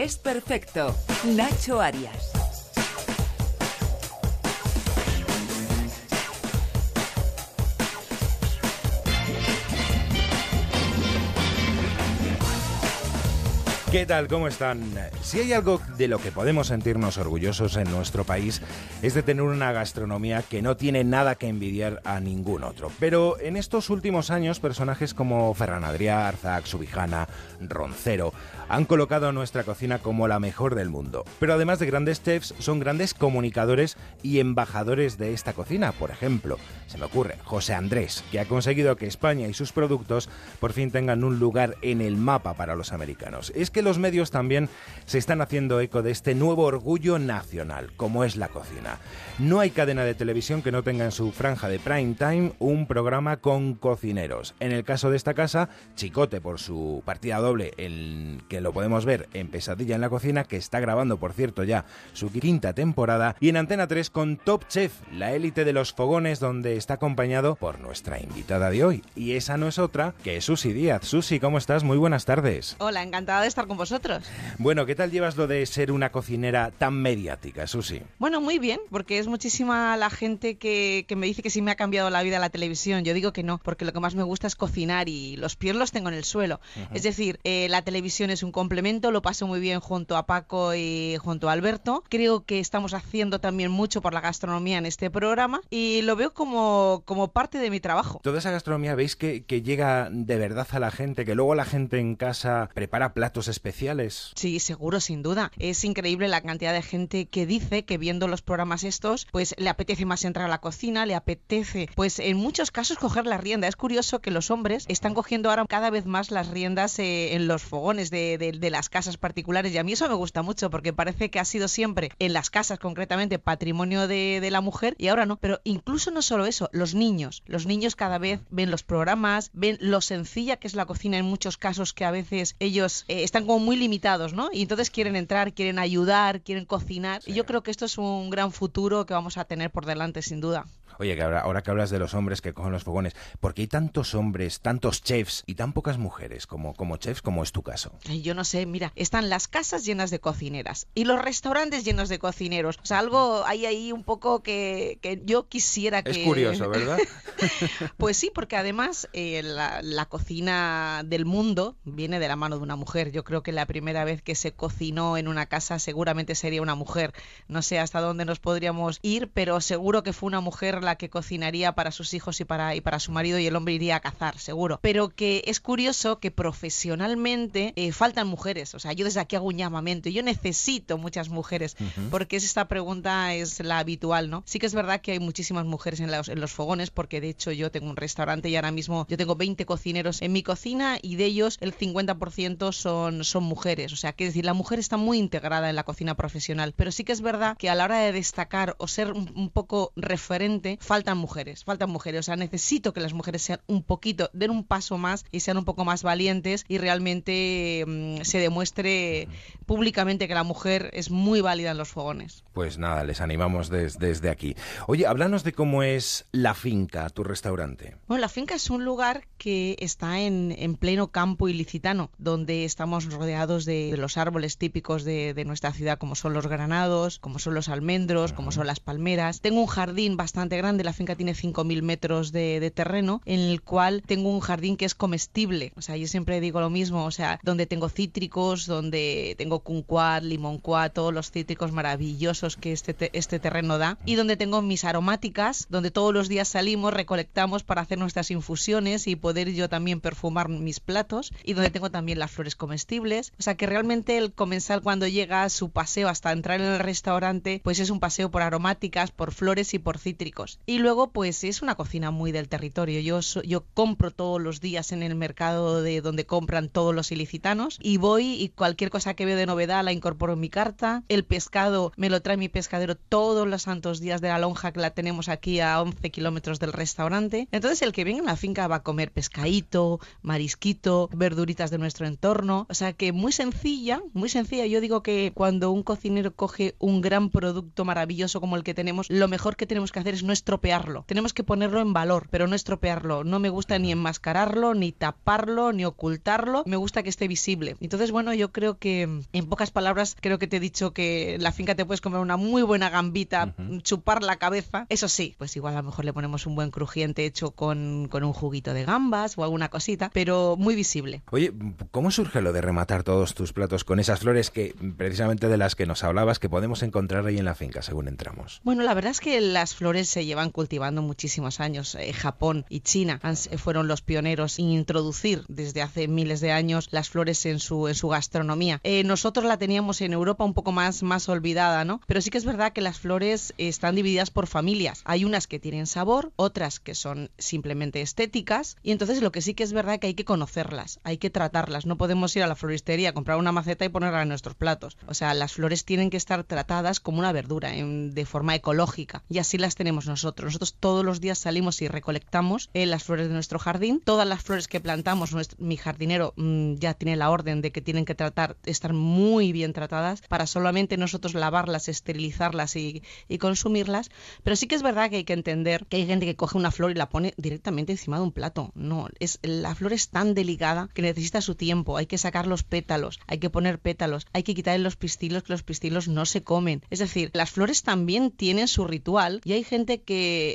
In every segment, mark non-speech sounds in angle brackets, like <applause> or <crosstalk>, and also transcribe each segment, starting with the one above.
Es perfecto. Nacho Arias. ¿Qué tal? ¿Cómo están? Si hay algo de lo que podemos sentirnos orgullosos en nuestro país es de tener una gastronomía que no tiene nada que envidiar a ningún otro. Pero en estos últimos años personajes como Ferran Adrià, Arzac, Subijana, Roncero han colocado a nuestra cocina como la mejor del mundo. Pero además de grandes chefs, son grandes comunicadores y embajadores de esta cocina. Por ejemplo, se me ocurre José Andrés, que ha conseguido que España y sus productos por fin tengan un lugar en el mapa para los americanos. Es que los medios también se están haciendo eco de este nuevo orgullo nacional, como es la cocina. No hay cadena de televisión que no tenga en su franja de prime time un programa con cocineros. En el caso de esta casa, Chicote por su partida doble, el que lo podemos ver en Pesadilla en la cocina, que está grabando, por cierto, ya su quinta temporada, y en Antena 3 con Top Chef, la élite de los fogones, donde está acompañado por nuestra invitada de hoy. Y esa no es otra que Susi Díaz. Susi, ¿cómo estás? Muy buenas tardes. Hola, encantada de estar con vosotros. Bueno, ¿qué tal llevas lo de ser una cocinera tan mediática, Susi? Bueno, muy bien, porque es muchísima la gente que, que me dice que sí me ha cambiado la vida la televisión. Yo digo que no, porque lo que más me gusta es cocinar y los pies los tengo en el suelo. Es decir, eh, la televisión es un complemento, lo paso muy bien junto a Paco y junto a Alberto. Creo que estamos haciendo también mucho por la gastronomía en este programa y lo veo como, como parte de mi trabajo. Toda esa gastronomía, ¿veis que, que llega de verdad a la gente? Que luego la gente en casa prepara platos especiales. Sí, seguro, sin duda. Es increíble la cantidad de gente que dice que viendo los programas estos, pues le apetece más entrar a la cocina, le apetece, pues en muchos casos coger la rienda. Es curioso que los hombres están cogiendo ahora cada vez más las riendas eh, en los fogones de, las casas particulares y a mí eso me gusta mucho porque parece que ha sido siempre en las casas concretamente patrimonio de, de la mujer y ahora no. Pero incluso no solo eso, los niños. Los niños cada vez ven los programas, ven lo sencilla que es la cocina en muchos casos que a veces ellos eh, están como muy limitados, ¿no? Y entonces quieren entrar, quieren ayudar, quieren cocinar. Y yo creo que esto es un gran futuro que vamos a tener por delante, sin duda. Oye, que ahora, ahora que hablas de los hombres que cogen los fogones, ¿por qué hay tantos hombres, tantos chefs y tan pocas mujeres como, como chefs, como es tu caso? Yo no sé, mira, están las casas llenas de cocineras y los restaurantes llenos de cocineros. O sea, algo hay ahí un poco que, que yo quisiera que... Es curioso, ¿verdad? <laughs> Pues sí, porque además eh, la, la cocina del mundo viene de la mano de una mujer. Yo creo que la primera vez que se cocinó en una casa seguramente sería una mujer. No sé hasta dónde nos podríamos ir, pero seguro que fue una mujer la que cocinaría para sus hijos y para, y para su marido y el hombre iría a cazar, seguro. Pero que es curioso que profesionalmente eh, faltan mujeres. O sea, yo desde aquí hago un llamamiento. Yo necesito muchas mujeres porque es esta pregunta es la habitual, ¿no? Sí que es verdad que hay muchísimas mujeres en los, en los fogones porque de hecho yo tengo un restaurante y ahora mismo yo tengo 20 cocineros en mi cocina y de ellos el 50% son, son mujeres. O sea, que es decir, la mujer está muy integrada en la cocina profesional. Pero sí que es verdad que a la hora de destacar o ser un, un poco referente, faltan mujeres, faltan mujeres. O sea, necesito que las mujeres sean un poquito, den un paso más y sean un poco más valientes y realmente mm, se demuestre públicamente que la mujer es muy válida en los fogones. Pues nada, les animamos des- desde aquí. Oye, háblanos de cómo es la finca, tu restaurante. Bueno, la finca es un lugar que está en, en pleno campo ilicitano, donde estamos rodeados de, de los árboles típicos de, de nuestra ciudad, como son los granados, como son los almendros, como son las palmeras. Tengo un jardín bastante grande, la finca tiene 5.000 metros de, terreno, en el cual tengo un jardín que es comestible. O sea, yo siempre digo lo mismo, o sea, donde tengo cítricos, donde tengo cuncuat, limoncuat, todos los cítricos maravillosos que este, te- este terreno da, y donde tengo mis aromáticas, donde todos los días salimos, recolectamos para hacer nuestras infusiones y poder yo también perfumar mis platos, y donde tengo también las flores comestibles. O sea que realmente el comensal cuando llega a su paseo hasta entrar en el restaurante, pues es un paseo por aromáticas, por flores y por cítricos. Y luego pues es una cocina muy del territorio. Yo, yo compro todos los días en el mercado de donde compran todos los ilicitanos y voy y cualquier cosa que veo de novedad la incorporo en mi carta. El pescado me lo trae mi pescadero todos los santos días de la lonja que la tenemos aquí a 11 kilómetros del restaurante. Entonces el que viene a la finca va a comer pescadito, marisquito, verduritas de nuestro entorno. O sea que muy sencilla, muy sencilla. Yo digo que cuando un cocinero coge un gran producto maravilloso como el que tenemos, lo mejor que tenemos que hacer es no estropearlo. Tenemos que ponerlo en valor, pero no estropearlo. No me gusta ni enmascararlo, ni taparlo, ni ocultarlo. Me gusta que esté visible. Entonces, bueno, yo creo que en pocas palabras, creo que te he dicho que en la finca te puedes comer una muy buena gambita, chupar la cabeza. Eso sí, pues igual a lo mejor le ponemos un buen crujiente hecho con, con un juguito de gambas o alguna cosita, pero muy visible. Oye, ¿cómo surge lo de rematar todos tus platos con esas flores que precisamente de las que nos hablabas que podemos encontrar ahí en la finca según entramos? Bueno, la verdad es que las flores se llevan cultivando muchísimos años. Eh, Japón y China fueron los pioneros en introducir desde hace miles de años las flores en su, en su gastronomía. Eh, nosotros la teníamos en Europa un poco más, más olvidada, ¿no? Pero sí que es verdad que las flores están divididas por familias. Hay unas que tienen sabor, otras que son simplemente estéticas, y entonces lo que sí que es verdad que hay que conocerlas, hay que tratarlas. No podemos ir a la floristería, comprar una maceta y ponerla en nuestros platos. O sea, las flores tienen que estar tratadas como una verdura, de forma ecológica, y así las tenemos nosotros. Nosotros todos los días salimos y recolectamos eh, las flores de nuestro jardín. Todas las flores que plantamos, mi jardinero mm, ya tiene la orden de que tienen que tratar, estar muy bien tratadas para solamente nosotros lavarlas, esterilizarlas y, y consumirlas. Pero sí que es verdad que hay que entender que hay gente que coge una flor y la pone directamente encima de un plato. No, es la flor es tan delicada que necesita su tiempo. Hay que sacar los pétalos, hay que poner pétalos, hay que quitar los pistilos que los pistilos no se comen. Es decir, las flores también tienen su ritual y hay gente que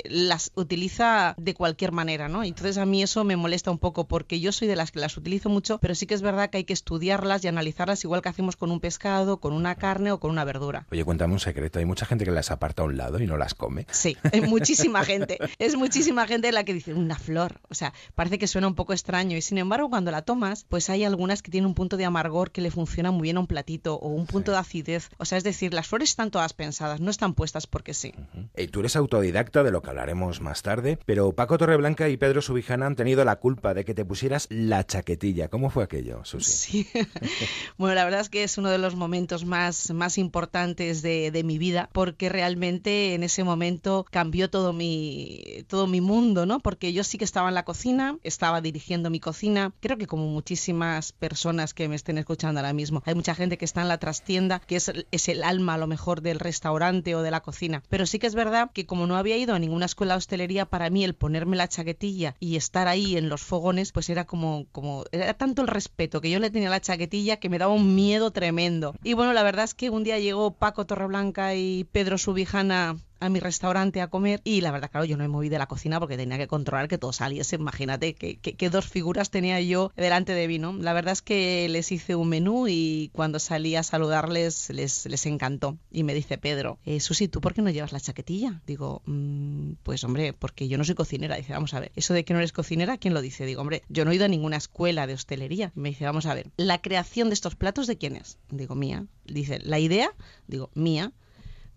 las utiliza de cualquier manera, ¿no? Entonces a mí eso me molesta un poco porque yo soy de las que las utilizo mucho, pero sí que es verdad que hay que estudiarlas y analizarlas igual que hacemos con un pescado, con una carne o con una verdura. Oye, cuéntame un secreto. Hay mucha gente que las aparta a un lado y no las come. Sí, hay muchísima gente. Es muchísima gente la que dice una flor. O sea, parece que suena un poco extraño y sin embargo cuando la tomas, pues hay algunas que tienen un punto de amargor que le funciona muy bien a un platito o un punto de acidez. O sea, es decir, las flores están todas pensadas, no están puestas porque sí. y tú eres autodidacta, de lo que hablaremos más tarde, pero Paco Torreblanca y Pedro Subijana han tenido la culpa de que te pusieras la chaquetilla. ¿Cómo fue aquello, Susi? Sí. <laughs> bueno, la verdad es que es uno de los momentos más, más importantes de, de mi vida porque realmente en ese momento cambió todo mi, todo mi mundo, ¿no? Porque yo sí que estaba en la cocina, estaba dirigiendo mi cocina, creo que como muchísimas personas que me estén escuchando ahora mismo, hay mucha gente que está en la trastienda, que es, es el alma a lo mejor del restaurante o de la cocina, pero sí que es verdad que como no había ido a ninguna escuela de hostelería, para mí el ponerme la chaquetilla y estar ahí en los fogones, pues era como, como, era tanto el respeto que yo le tenía a la chaquetilla que me daba un miedo tremendo. Y bueno, la verdad es que un día llegó Paco Torreblanca y Pedro Subijana a mi restaurante a comer y la verdad, claro, yo no me moví de la cocina porque tenía que controlar que todo saliese. Imagínate que, dos figuras tenía yo delante de vino. La verdad es que les hice un menú y cuando salí a saludarles les, les encantó. Y me dice Pedro, eh, Susi, ¿tú por qué no llevas la chaquetilla? Digo, mm, pues hombre, porque yo no soy cocinera. Dice, vamos a ver, eso de que no eres cocinera, ¿quién lo dice? Digo, hombre, yo no he ido a ninguna escuela de hostelería. Me dice, vamos a ver, ¿la creación de estos platos de quién es? Digo, mía. Dice, ¿la idea? Digo, mía.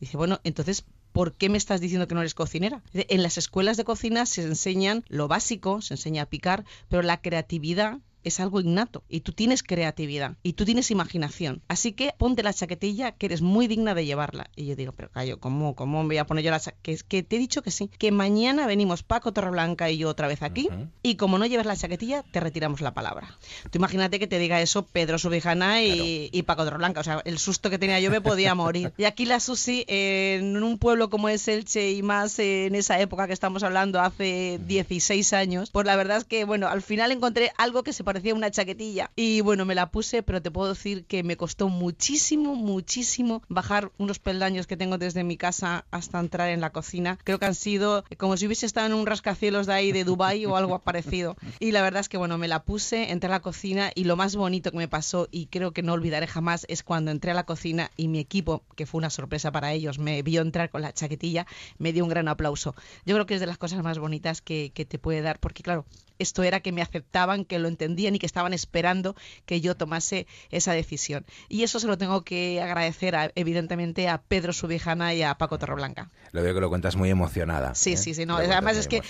Dice, bueno, entonces, ¿por qué me estás diciendo que no eres cocinera? En las escuelas de cocina se enseñan lo básico, se enseña a picar, pero la creatividad es algo innato y tú tienes creatividad y tú tienes imaginación. Así que ponte la chaquetilla que eres muy digna de llevarla. Y yo digo, pero callo, ¿cómo, cómo me voy a poner yo la chaquetilla? Que, que, te he dicho que sí, que mañana venimos Paco Torreblanca y yo otra vez aquí y como no llevas la chaquetilla, te retiramos la palabra. Tú imagínate que te diga eso Pedro Subijana y, y Paco Torreblanca. O sea, el susto que tenía yo me podía morir. Y aquí la Susi, en un pueblo como es Elche y más en esa época que estamos hablando, hace 16 años, pues la verdad es que, bueno, al final encontré algo que se parecía a una chaquetilla. Y bueno, me la puse, pero te puedo decir que me costó muchísimo, muchísimo bajar unos peldaños que tengo desde mi casa hasta entrar en la cocina. Creo que han sido como si hubiese estado en un rascacielos de ahí de Dubai o algo parecido. <laughs> Y la verdad es que bueno, me la puse, entré a la cocina y lo más bonito que me pasó y creo que no olvidaré jamás es cuando entré a la cocina y mi equipo, que fue una sorpresa para ellos, me vio entrar con la chaquetilla, me dio un gran aplauso. Yo creo que es de las cosas más bonitas que, que te puede dar, porque claro, esto era que me aceptaban, que lo entendían y que estaban esperando que yo tomase esa decisión. Y eso se lo tengo que agradecer evidentemente a Pedro Subijana y a Paco Torreblanca. Lo veo que lo cuentas muy emocionada. Sí, ¿eh? sí, sí. No, además es que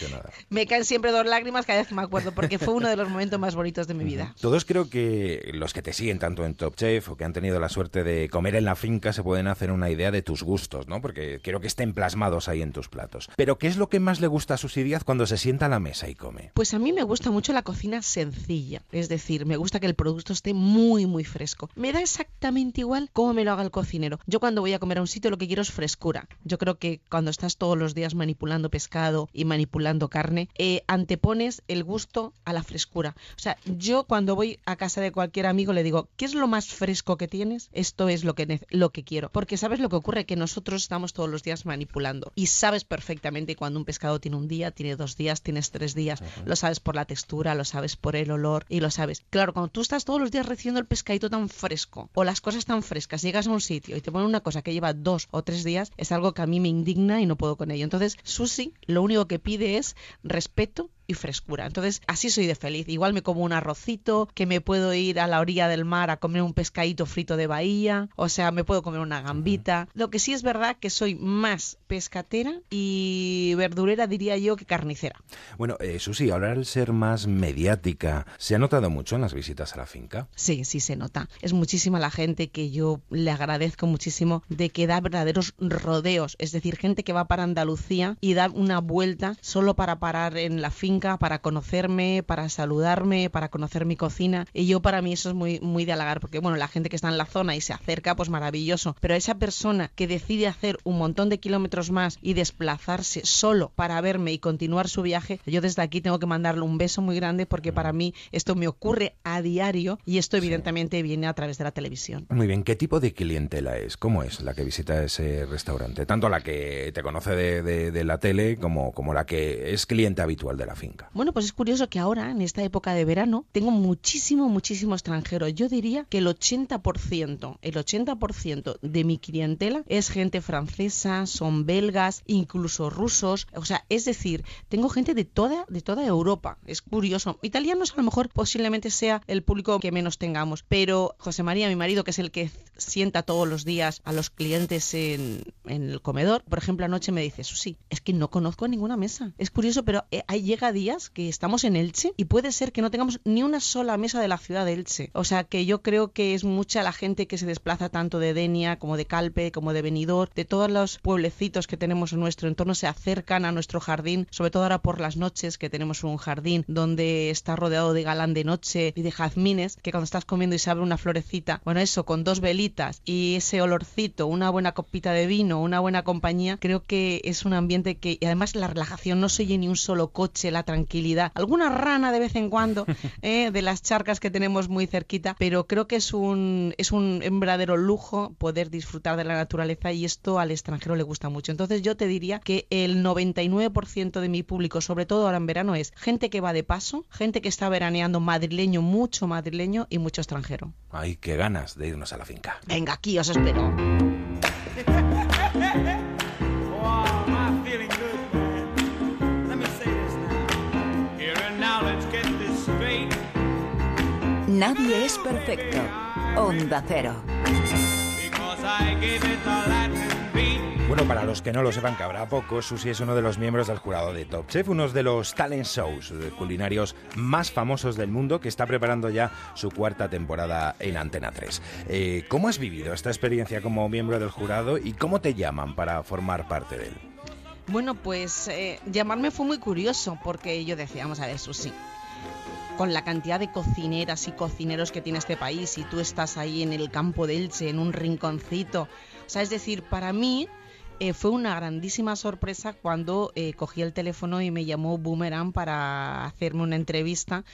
me caen siempre dos lágrimas cada vez que me acuerdo, porque fue uno de los momentos más bonitos de mi vida. Todos creo que los que te siguen tanto en Top Chef o que han tenido la suerte de comer en la finca se pueden hacer una idea de tus gustos, ¿no? Porque quiero que estén plasmados ahí en tus platos. Pero ¿qué es lo que más le gusta a Susi Díaz cuando se sienta a la mesa y come? Pues a mí me gusta mucho la cocina sencilla. Es decir, me gusta que el producto esté muy, muy fresco. Me da exactamente igual cómo me lo haga el cocinero. Yo cuando voy a comer a un sitio lo que quiero es frescura. Yo creo que cuando estás todos los días manipulando pescado y manipulando carne, eh, antepones el gusto a la frescura. O sea, yo cuando voy a casa de cualquier amigo le digo, ¿qué es lo más fresco que tienes? Esto es lo que, lo que quiero. Porque sabes lo que ocurre, que nosotros estamos todos los días manipulando y sabes perfectamente cuando un pescado tiene un día, tiene dos días, tienes tres días. Lo sabes por la textura, lo sabes por el olor y lo sabes. Claro, cuando tú estás todos los días recibiendo el pescadito tan fresco o las cosas tan frescas, llegas a un sitio y te ponen una cosa que lleva dos o tres días, es algo que a mí me indigna y no puedo con ello. Entonces, Susi lo único que pide es respeto y frescura. Entonces, así soy de feliz. Igual me como un arrocito, que me puedo ir a la orilla del mar a comer un pescadito frito de bahía, o sea, me puedo comer una gambita. Lo que sí es verdad que soy más pescatera y verdurera, diría yo, que carnicera. Bueno, eh, Susi, ahora al ser más mediática, ¿se ha notado mucho en las visitas a la finca? Sí, sí se nota. Es muchísima la gente que yo le agradezco muchísimo de que da verdaderos rodeos, es decir, gente que va para Andalucía y da una vuelta solo para parar en la finca para conocerme, para saludarme, para conocer mi cocina. Y yo para mí eso es muy, muy de halagar, porque bueno, la gente que está en la zona y se acerca, pues maravilloso. Pero esa persona que decide hacer un montón de kilómetros más y desplazarse solo para verme y continuar su viaje, yo desde aquí tengo que mandarle un beso muy grande porque para mí esto me ocurre a diario y esto evidentemente viene a través de la televisión. Muy bien, ¿qué tipo de clientela es? ¿Cómo es la que visita ese restaurante? Tanto la que te conoce de, de la tele como, como la que es cliente habitual de la finca. Bueno, pues es curioso que ahora, en esta época de verano, tengo muchísimo, muchísimo extranjero. Yo diría que el 80%, el 80% de mi clientela es gente francesa, son belgas, incluso rusos. O sea, es decir, tengo gente de toda, de toda Europa. Es curioso. Italianos a lo mejor posiblemente sea el público que menos tengamos, pero José María, mi marido, que es el que sienta todos los días a los clientes en, el comedor, por ejemplo, anoche me dice, sí, es que no conozco ninguna mesa. Es curioso, pero eh, ahí llega días que estamos en Elche y puede ser que no tengamos ni una sola mesa de la ciudad de Elche. O sea que yo creo que es mucha la gente que se desplaza tanto de Denia como de Calpe, como de Benidorm, de todos los pueblecitos que tenemos en nuestro entorno se acercan a nuestro jardín, sobre todo ahora por las noches que tenemos un jardín donde está rodeado de galán de noche y de jazmines, que cuando estás comiendo y se abre una florecita, bueno eso, con dos velitas y ese olorcito, una buena copita de vino, una buena compañía, creo que es un ambiente que, y además la relajación, no se oye ni un solo coche, la tranquilidad, alguna rana de vez en cuando <laughs> eh, de las charcas que tenemos muy cerquita, pero creo que es un, es un verdadero lujo poder disfrutar de la naturaleza y esto al extranjero le gusta mucho. Entonces yo te diría que el 99% de mi público, sobre todo ahora en verano, es gente que va de paso, gente que está veraneando madrileño, mucho madrileño y mucho extranjero. Ay, qué ganas de irnos a la finca. Venga, aquí os espero. <laughs> Nadie es perfecto. Onda Cero. Bueno, para los que no lo sepan, que habrá poco, Susi es uno de los miembros del jurado de Top Chef, uno de los talent shows culinarios más famosos del mundo, que está preparando ya su cuarta temporada en Antena 3. Eh, ¿Cómo has vivido esta experiencia como miembro del jurado y cómo te llaman para formar parte de él? Bueno, pues eh, llamarme fue muy curioso porque yo decía, vamos a ver, Susi, con la cantidad de cocineras y cocineros que tiene este país y tú estás ahí en el campo de Elche, en un rinconcito. O sea, es decir, para mí eh, fue una grandísima sorpresa cuando eh, cogí el teléfono y me llamó Boomerang para hacerme una entrevista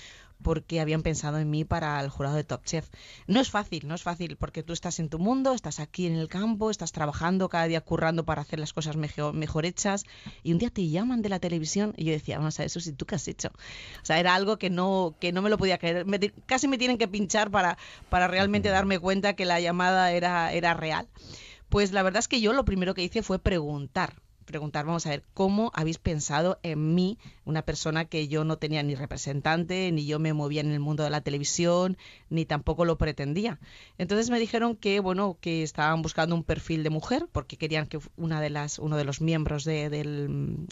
porque habían pensado en mí para el jurado de Top Chef. No es fácil, no es fácil, porque tú estás en tu mundo, estás aquí en el campo, estás trabajando cada día currando para hacer las cosas mejor, hechas, y un día te llaman de la televisión y yo decía, vamos a eso, si tú qué has hecho. O sea, era algo que no, que no me lo podía creer. casi me tienen que pinchar para, para realmente darme cuenta que la llamada era, era real. Pues la verdad es que yo lo primero que hice fue preguntar preguntar, vamos a ver, ¿cómo habéis pensado en mí, una persona que yo no tenía ni representante, ni yo me movía en el mundo de la televisión, ni tampoco lo pretendía? Entonces me dijeron que, bueno, que estaban buscando un perfil de mujer, porque querían que una de las, uno de los miembros del,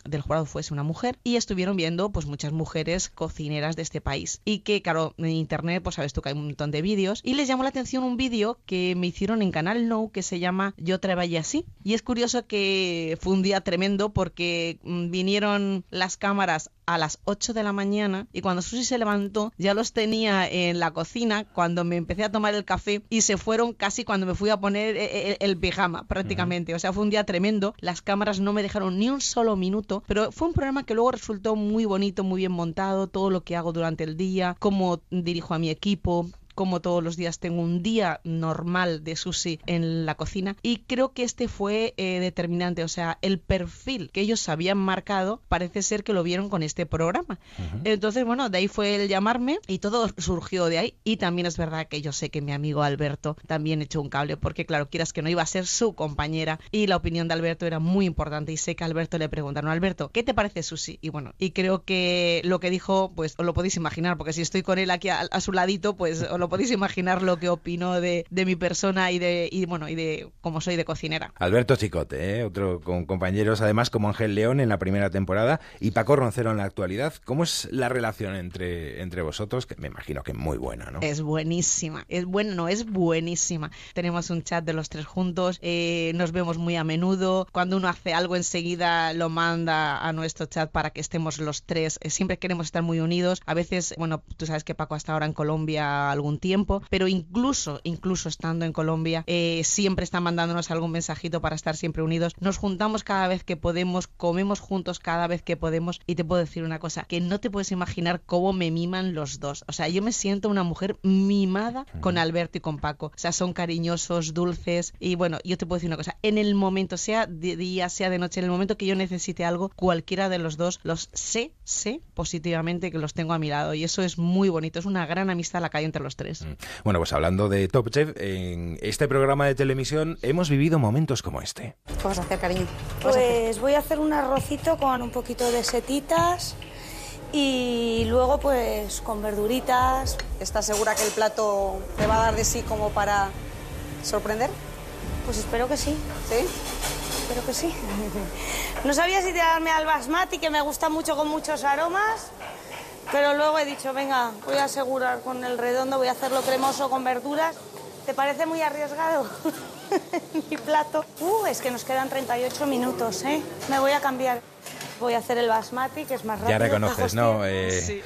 del, jurado fuese una mujer, y estuvieron viendo pues muchas mujeres cocineras de este país. Y que, claro, en internet, pues sabes tú que hay un montón de vídeos, y les llamó la atención un vídeo que me hicieron en Canal No, que se llama Yo trabajé así. Y es curioso que fue un día tremendo porque mm, vinieron las cámaras a las 8 de la mañana y cuando Susi se levantó ya los tenía en la cocina cuando me empecé a tomar el café y se fueron casi cuando me fui a poner eh, eh, el, pijama prácticamente. O sea, fue un día tremendo. Las cámaras no me dejaron ni un solo minuto, pero fue un programa que luego resultó muy bonito, muy bien montado, todo lo que hago durante el día, cómo dirijo a mi equipo, como todos los días tengo un día normal de sushi en la cocina y creo que este fue eh, determinante, o sea, el perfil que ellos habían marcado parece ser que lo vieron con este programa. Entonces, bueno, de ahí fue el llamarme y todo surgió de ahí y también es verdad que yo sé que mi amigo Alberto también echó un cable porque claro, quieras que no iba a ser su compañera y la opinión de Alberto era muy importante y sé que a Alberto le preguntaron, Alberto, ¿qué te parece sushi? Y bueno, y creo que lo que dijo, pues os lo podéis imaginar porque si estoy con él aquí a, a su ladito, pues os lo podéis imaginar lo que opino de, de mi persona y de y bueno y de cómo soy de cocinera. Alberto Chicote, ¿eh? otro con compañeros además como Ángel León en la primera temporada y Paco Roncero en la actualidad. ¿Cómo es la relación entre, entre vosotros? Que me imagino que muy buena, ¿no? Es buenísima, es bueno, no, es buenísima. Tenemos un chat de los tres juntos, eh, nos vemos muy a menudo. Cuando uno hace algo enseguida lo manda a nuestro chat para que estemos los tres. Eh, siempre queremos estar muy unidos. A veces, bueno, tú sabes que Paco hasta ahora en Colombia algún tiempo pero incluso, incluso estando en Colombia, eh, siempre está mandándonos algún mensajito para estar siempre unidos. Nos juntamos cada vez que podemos, comemos juntos cada vez que podemos y te puedo decir una cosa, que no te puedes imaginar cómo me miman los dos. O sea, yo me siento una mujer mimada con Alberto y con Paco. O sea, son cariñosos, dulces y bueno, yo te puedo decir una cosa, en el momento, sea de día, sea de noche, en el momento que yo necesite algo, cualquiera de los dos, los sé, sé positivamente que los tengo a mi lado y eso es muy bonito, es una gran amistad la que hay entre los tres. Mm. Bueno, pues hablando de Top Chef, en este programa de televisión hemos vivido momentos como este. ¿Qué vas a hacer, cariño? Pues voy a hacer un arrocito con un poquito de setitas y luego pues con verduritas. ¿Estás segura que el plato te va a dar de sí como para sorprender? Pues espero que sí. ¿Sí? Espero que sí. <laughs> No sabía si tirarme al basmati, que me gusta mucho con muchos aromas, pero luego he dicho, venga, voy a asegurar con el redondo, voy a hacerlo cremoso con verduras. ¿Te parece muy arriesgado <laughs> mi plato? Uh, es que nos quedan 38 minutos, ¿eh? Me voy a cambiar voy a hacer el basmati, que es más rápido. Ya reconoces, ¿no? Eh,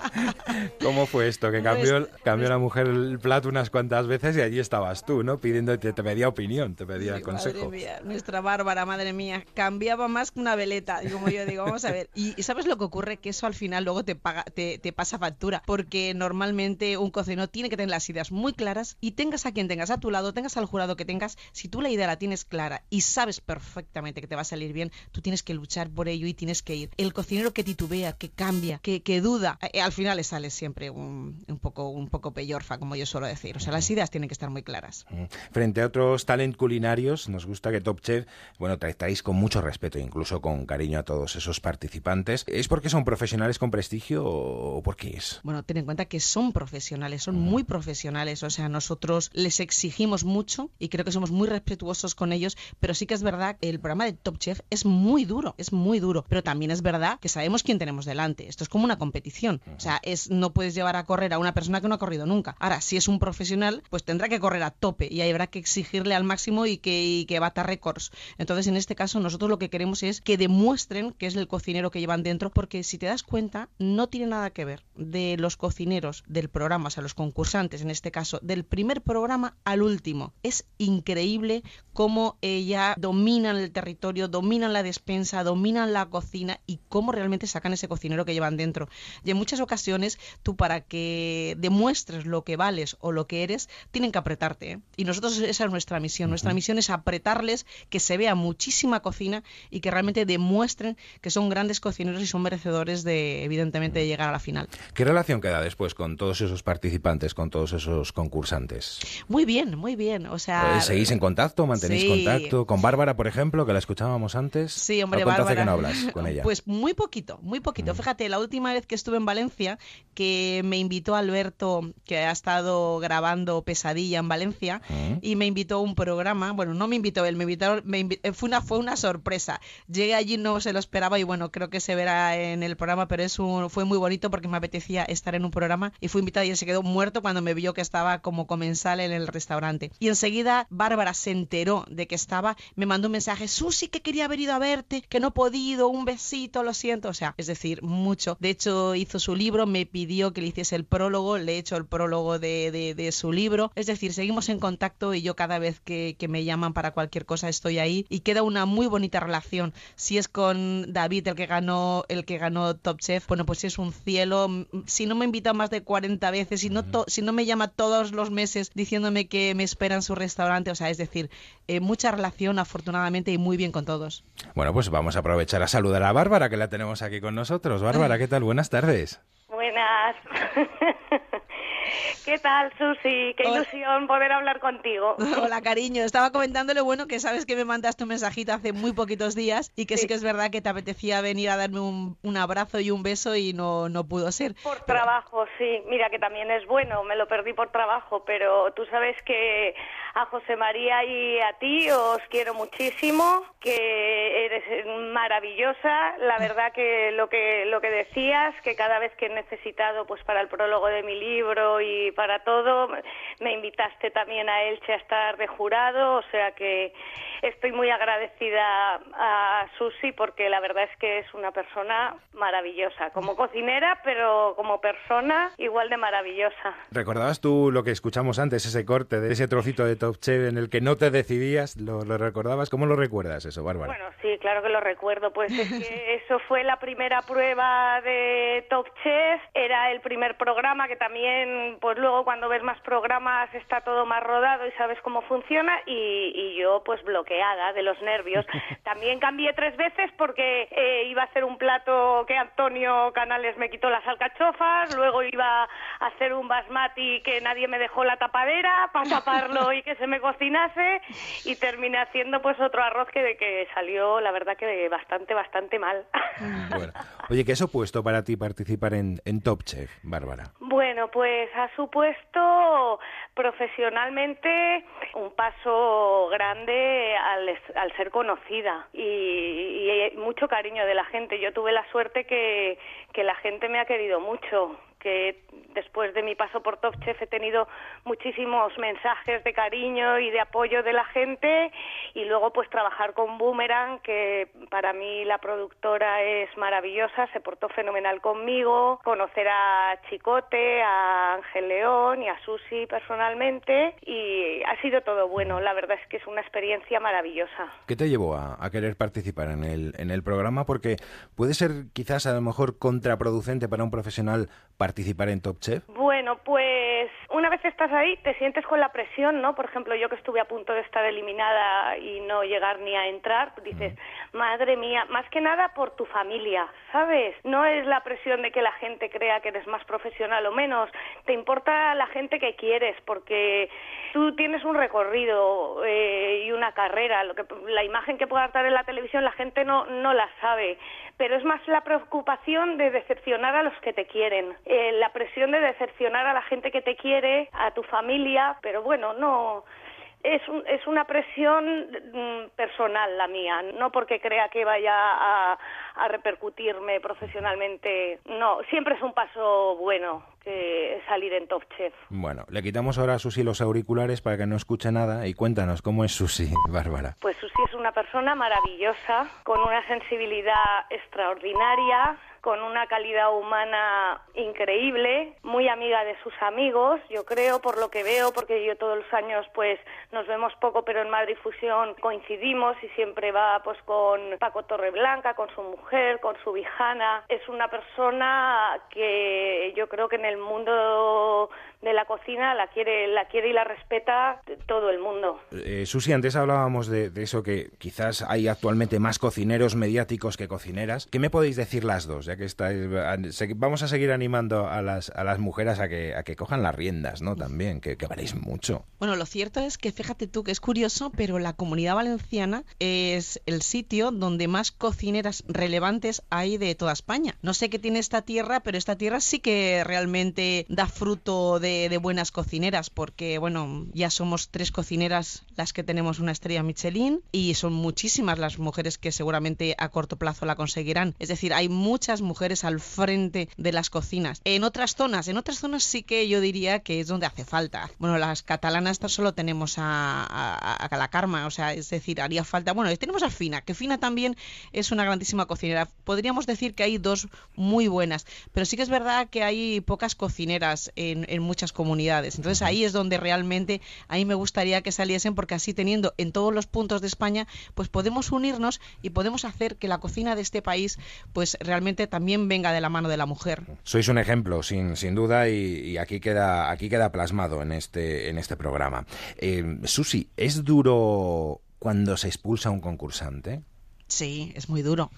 <laughs> ¿Cómo fue esto? Que cambió, cambió la mujer el plato unas cuantas veces y allí estabas tú, ¿no? Pidiendo, te, te pedía opinión, te pedía consejo. Madre mía, nuestra Bárbara, madre mía, cambiaba más que una veleta. Y como yo digo, vamos a ver. Y, ¿sabes lo que ocurre? Que eso al final luego te, paga, te, te pasa factura. Porque normalmente un cocinero tiene que tener las ideas muy claras y tengas a quien tengas a tu lado, tengas al jurado que tengas, si tú la idea la tienes clara y sabes perfectamente que te va a salir bien, tú tienes que luchar por ello y tienes que ir. El cocinero que titubea, que cambia, que, que duda, eh, al final le sale siempre un, un, poco, un poco peyorfa, como yo suelo decir. O sea, las ideas tienen que estar muy claras. Frente a otros talent culinarios, nos gusta que Top Chef, bueno, tratáis con mucho respeto, incluso con cariño a todos esos participantes. ¿Es porque son profesionales con prestigio o por qué es? Bueno, ten en cuenta que son profesionales, son muy profesionales. O sea, nosotros les exigimos mucho y creo que somos muy respetuosos con ellos, pero sí que es verdad que el programa de Top Chef es muy duro, es muy duro, pero también es verdad que sabemos quién tenemos delante. Esto es como una competición. O sea, es no puedes llevar a correr a una persona que no ha corrido nunca. Ahora, si es un profesional, pues tendrá que correr a tope y habrá que exigirle al máximo y que, y que bata récords. Entonces, en este caso, nosotros lo que queremos es que demuestren que es el cocinero que llevan dentro, porque si te das cuenta, no tiene nada que ver de los cocineros del programa, o sea, los concursantes, en este caso, del primer programa al último. Es increíble cómo ella dominan el territorio, dominan la despensa, dominan la cocina y cómo realmente sacan ese cocinero que llevan dentro. Y en muchas ocasiones tú para que demuestres lo que vales o lo que eres, tienen que apretarte. ¿eh? Y nosotros esa es nuestra misión. Nuestra misión es apretarles, que se vea muchísima cocina y que realmente demuestren que son grandes cocineros y son merecedores de, evidentemente, de llegar a la final. ¿Qué relación queda después con todos esos participantes, con todos esos concursantes? Muy bien, muy bien. O sea, ¿Seguís en contacto? ¿Mantenéis sí. contacto? ¿Con Bárbara, por ejemplo, que la escuchábamos antes? Sí, hombre, Bárbara. No hablas con ella? Pues muy poquito, muy poquito. Mm. Fíjate, la última vez que estuve en Valencia, que me invitó Alberto, que ha estado grabando Pesadilla en Valencia, Mm. y me invitó a un programa. Bueno, no me invitó él, me invitó, me invi- eh, fue una fue una sorpresa. Llegué allí, no se lo esperaba y bueno, creo que se verá en el programa, pero es un- fue muy bonito porque me apetecía estar en un programa y fui invitada y él se quedó muerto cuando me vio que estaba como comensal en el restaurante. Y enseguida Bárbara se enteró de que estaba, me mandó un mensaje, Susi, que quería haber ido a verte, que no he un besito, lo siento. O sea, es decir, mucho. De hecho, hizo su libro, me pidió que le hiciese el prólogo, le he hecho el prólogo de, de- de su libro. Es decir, seguimos en contacto y yo cada vez que, que me llaman para cualquier cosa estoy ahí y queda una muy bonita relación. Si es con David, el que ganó, el que ganó Top Chef, bueno, pues es un cielo. Si no me invita más de 40 veces, si no, to- si no me llama todos los meses diciéndome que me espera en su restaurante, o sea, es decir, eh, mucha relación afortunadamente y muy bien con todos. Bueno, pues vamos a aprovechar a saludar a Bárbara, que la tenemos aquí con nosotros. Bárbara, ¿qué tal? Buenas tardes. Buenas. <laughs> ¿Qué tal, Susi? Qué Hola. ilusión poder hablar contigo. <laughs> Hola, cariño. Estaba comentándole, bueno, que sabes que me mandaste un mensajito hace muy poquitos días y que sí, Sí. que es verdad que te apetecía venir a darme un, un abrazo y un beso y no, no pudo ser. Por Pero- trabajo, sí. Mira que también es bueno, me lo perdí por trabajo, pero tú sabes que a José María y a ti os quiero muchísimo, que eres maravillosa. La verdad que lo que lo que decías, que cada vez que he necesitado, pues para el prólogo de mi libro y para todo, me invitaste también a Elche a estar de jurado, o sea que estoy muy agradecida a Susi porque la verdad es que es una persona maravillosa, como cocinera, pero como persona igual de maravillosa. ¿Recordabas tú lo que escuchamos antes, ese corte de ese trocito de Top Chef en el que no te decidías? ¿Lo, lo recordabas? ¿Cómo lo recuerdas eso, Bárbara? Bueno, sí, claro que lo recuerdo. Pues es que <laughs> eso fue la primera prueba de Top Chef. Era el primer programa que también, pues luego cuando ves más programas está todo más rodado y sabes cómo funciona. Y, y yo, pues bloqueada de los nervios. <laughs> También cambié tres veces porque eh, iba a hacer un plato que Antonio Canales me quitó las alcachofas. Luego iba a hacer un basmati que nadie me dejó la tapadera para <laughs> taparlo y que se me cocinase. Y terminé haciendo pues otro arroz que de que salió, la verdad que bastante, bastante mal. <laughs> Bueno. Oye, ¿qué ha supuesto para ti participar en, en Top Chef, Bárbara? Bueno, pues ha supuesto profesionalmente un paso grande al, al ser conocida y, y mucho cariño de la gente. Yo tuve la suerte que, que la gente me ha querido mucho que después de mi paso por Top Chef he tenido muchísimos mensajes de cariño y de apoyo de la gente y luego pues trabajar con Boomerang que para mí la productora es maravillosa, se portó fenomenal conmigo, conocer a Chicote, a Ángel León y a Susi personalmente y ha sido todo bueno, la verdad es que es una experiencia maravillosa. ¿Qué te llevó a, a querer participar en el, en el programa? Porque puede ser quizás a lo mejor contraproducente para un profesional participar en Top Chef. Bueno, pues una vez estás ahí te sientes con la presión, ¿no? Por ejemplo, yo que estuve a punto de estar eliminada y no llegar ni a entrar, dices, madre mía, más que nada por tu familia, ¿sabes? No es la presión de que la gente crea que eres más profesional o menos, te importa la gente que quieres porque tú tienes un recorrido eh, y una carrera, lo que la imagen que pueda dar en la televisión la gente no no la sabe, pero es más la preocupación de decepcionar a los que te quieren, eh, la presión de decepcionar a la gente que te quiere, a tu familia, pero bueno, no es, un- es una presión mm, personal la mía, no porque crea que vaya a, a repercutirme profesionalmente. No, siempre es un paso bueno que salir en Top Chef. Bueno, le quitamos ahora a Susi los auriculares para que no escuche nada y cuéntanos cómo es Susi, <laughs> Bárbara. Pues Susi es una persona maravillosa, con una sensibilidad extraordinaria, con una calidad humana increíble, muy amiga de sus amigos, yo creo, por lo que veo, porque yo todos los años pues nos vemos poco, pero en Madrid Fusión coincidimos y siempre va pues con Paco Torreblanca, con su mujer, con su hijana. Es una persona que yo creo que en el mundo de la cocina la quiere, la quiere y la respeta todo el mundo. Eh, Susi, antes hablábamos de, eso que quizás hay actualmente más cocineros mediáticos que cocineras. ¿Qué me podéis decir las dos? Ya que estáis, vamos a seguir animando a las, a las mujeres a que, a que cojan las riendas, ¿no? También, que, que valéis mucho. Bueno, lo cierto es que fíjate tú que es curioso, pero la comunidad valenciana es el sitio donde más cocineras relevantes hay de toda España. No sé qué tiene esta tierra, pero esta tierra sí que realmente da fruto de de, buenas cocineras, porque bueno, ya somos tres cocineras las que tenemos una estrella Michelin y son muchísimas las mujeres que seguramente a corto plazo la conseguirán. Es decir, hay muchas mujeres al frente de las cocinas. En otras zonas, en otras zonas sí que yo diría que es donde hace falta. Bueno, las catalanas solo tenemos a, a, la Karma, o sea, es decir, haría falta. Bueno, tenemos a Fina, que Fina también es una grandísima cocinera. Podríamos decir que hay dos muy buenas, pero sí que es verdad que hay pocas cocineras en, en muchas comunidades. Entonces ahí es donde realmente a mí me gustaría que saliesen porque así teniendo en todos los puntos de España, pues podemos unirnos y podemos hacer que la cocina de este país pues realmente también venga de la mano de la mujer. Sois un ejemplo, sin, sin duda, y, aquí queda aquí queda plasmado en este en este programa. Eh, Susi, ¿es duro cuando se expulsa un concursante? Sí, es muy duro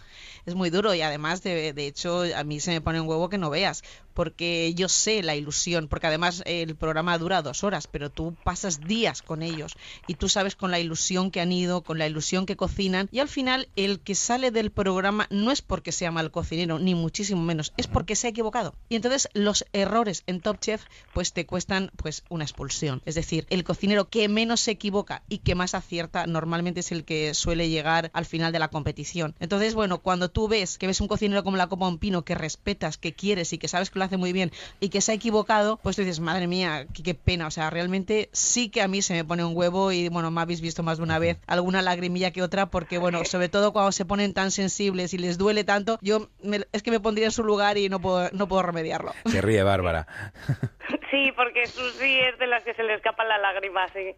es muy duro y además de, de hecho a mí se me pone un huevo que no veas porque yo sé la ilusión, porque además el programa dura dos horas, pero tú pasas días con ellos y tú sabes con la ilusión que han ido, con la ilusión que cocinan y al final el que sale del programa no es porque sea mal cocinero, ni muchísimo menos, es porque se ha equivocado. Y entonces los errores en Top Chef pues te cuestan pues una expulsión. Es decir, el cocinero que menos se equivoca y que más acierta normalmente es el que suele llegar al final de la competición. Entonces, bueno, cuando tú ves que ves un cocinero como la Copa Un Pino que respetas, que quieres y que sabes que lo hace muy bien y que se ha equivocado, pues tú dices, madre mía, qué, pena. O sea, realmente sí que a mí se me pone un huevo y bueno, me habéis visto más de una vez alguna lagrimilla que otra porque bueno, sobre todo cuando se ponen tan sensibles y les duele tanto, yo es que me pondría en su lugar y no puedo, no puedo remediarlo. Se ríe Bárbara. <laughs> Sí, porque sí es de las que se le escapan las lágrimas, sí.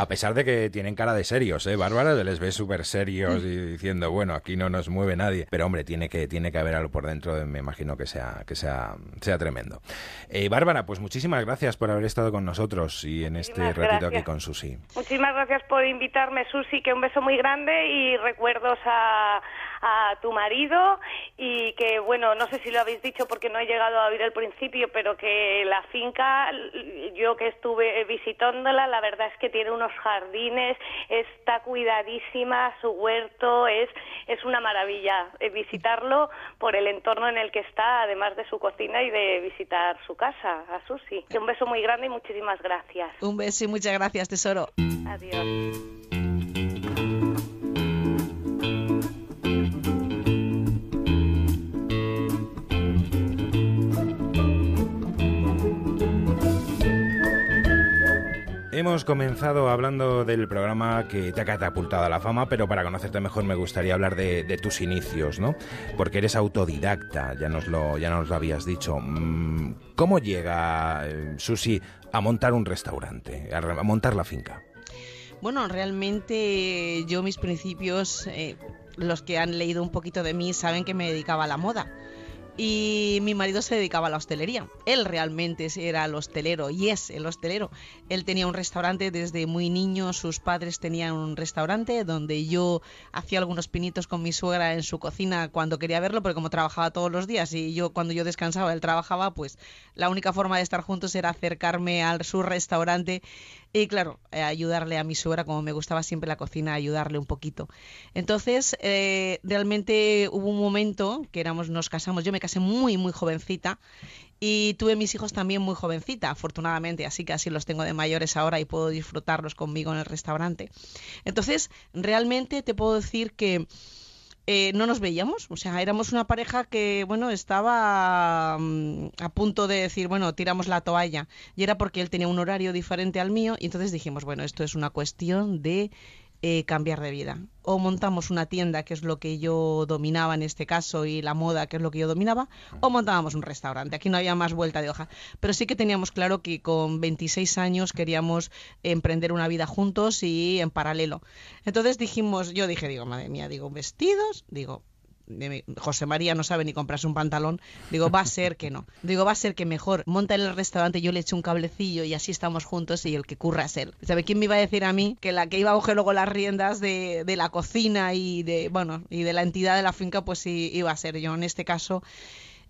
A pesar de que tienen cara de serios, ¿eh? Bárbara les ve súper serios y diciendo, bueno, aquí no nos mueve nadie. Pero hombre, tiene que, tiene que haber algo por dentro, me imagino que sea, que sea, sea tremendo. Eh, Bárbara, pues muchísimas gracias por haber estado con nosotros y en este ratito aquí con Susi. Muchísimas gracias por invitarme, Susi, que un beso muy grande y recuerdos a a tu marido y que, bueno, no sé si lo habéis dicho porque no he llegado a oír el principio, pero que la finca, yo que estuve visitándola, la verdad es que tiene unos jardines, está cuidadísima, su huerto es, es una maravilla eh, visitarlo por el entorno en el que está, además de su cocina y de visitar su casa, a Susi. Un beso muy grande y muchísimas gracias. Un beso y muchas gracias, tesoro. Adiós. Hemos comenzado hablando del programa que te ha catapultado a la fama, pero para conocerte mejor me gustaría hablar de, tus inicios, ¿no? Porque eres autodidacta, ya nos lo, ya nos lo habías dicho. Mm, ¿Cómo llega eh, Susi a montar un restaurante, a, montar la finca? Bueno, realmente yo mis principios, eh, los que han leído un poquito de mí saben que me dedicaba a la moda y mi marido se dedicaba a la hostelería. Él realmente era el hostelero y es el hostelero. Él tenía un restaurante desde muy niño, sus padres tenían un restaurante donde yo hacía algunos pinitos con mi suegra en su cocina cuando quería verlo, porque como trabajaba todos los días y yo cuando yo descansaba él trabajaba, pues la única forma de estar juntos era acercarme a su restaurante y claro, eh, ayudarle a mi suegra, como me gustaba siempre la cocina, ayudarle un poquito. Entonces, eh, realmente hubo un momento que éramos, nos casamos, yo me casé muy, muy jovencita y tuve mis hijos también muy jovencita, afortunadamente, así que así los tengo de mayores ahora y puedo disfrutarlos conmigo en el restaurante. Entonces, realmente te puedo decir que eh, no nos veíamos, o sea, éramos una pareja que, bueno, estaba mm, a punto de decir, bueno, tiramos la toalla. Y era porque él tenía un horario diferente al mío y entonces dijimos, bueno, esto es una cuestión de eh, cambiar de vida. O montamos una tienda, que es lo que yo dominaba en este caso, y la moda, que es lo que yo dominaba, o montábamos un restaurante. Aquí no había más vuelta de hoja. Pero sí que teníamos claro que con 26 años queríamos emprender una vida juntos y en paralelo. Entonces dijimos, yo dije, digo, madre mía, digo, vestidos, digo, José María no sabe ni comprarse un pantalón, digo, va a ser que no. <laughs> Digo, va a ser que mejor monta en el restaurante, yo le echo un cablecillo y así estamos juntos y el que curra es él. ¿Sabe quién me iba a decir a mí que la que iba a coger luego las riendas de, de la cocina y de, bueno, y de la entidad de la finca, pues sí, iba a ser yo en este caso.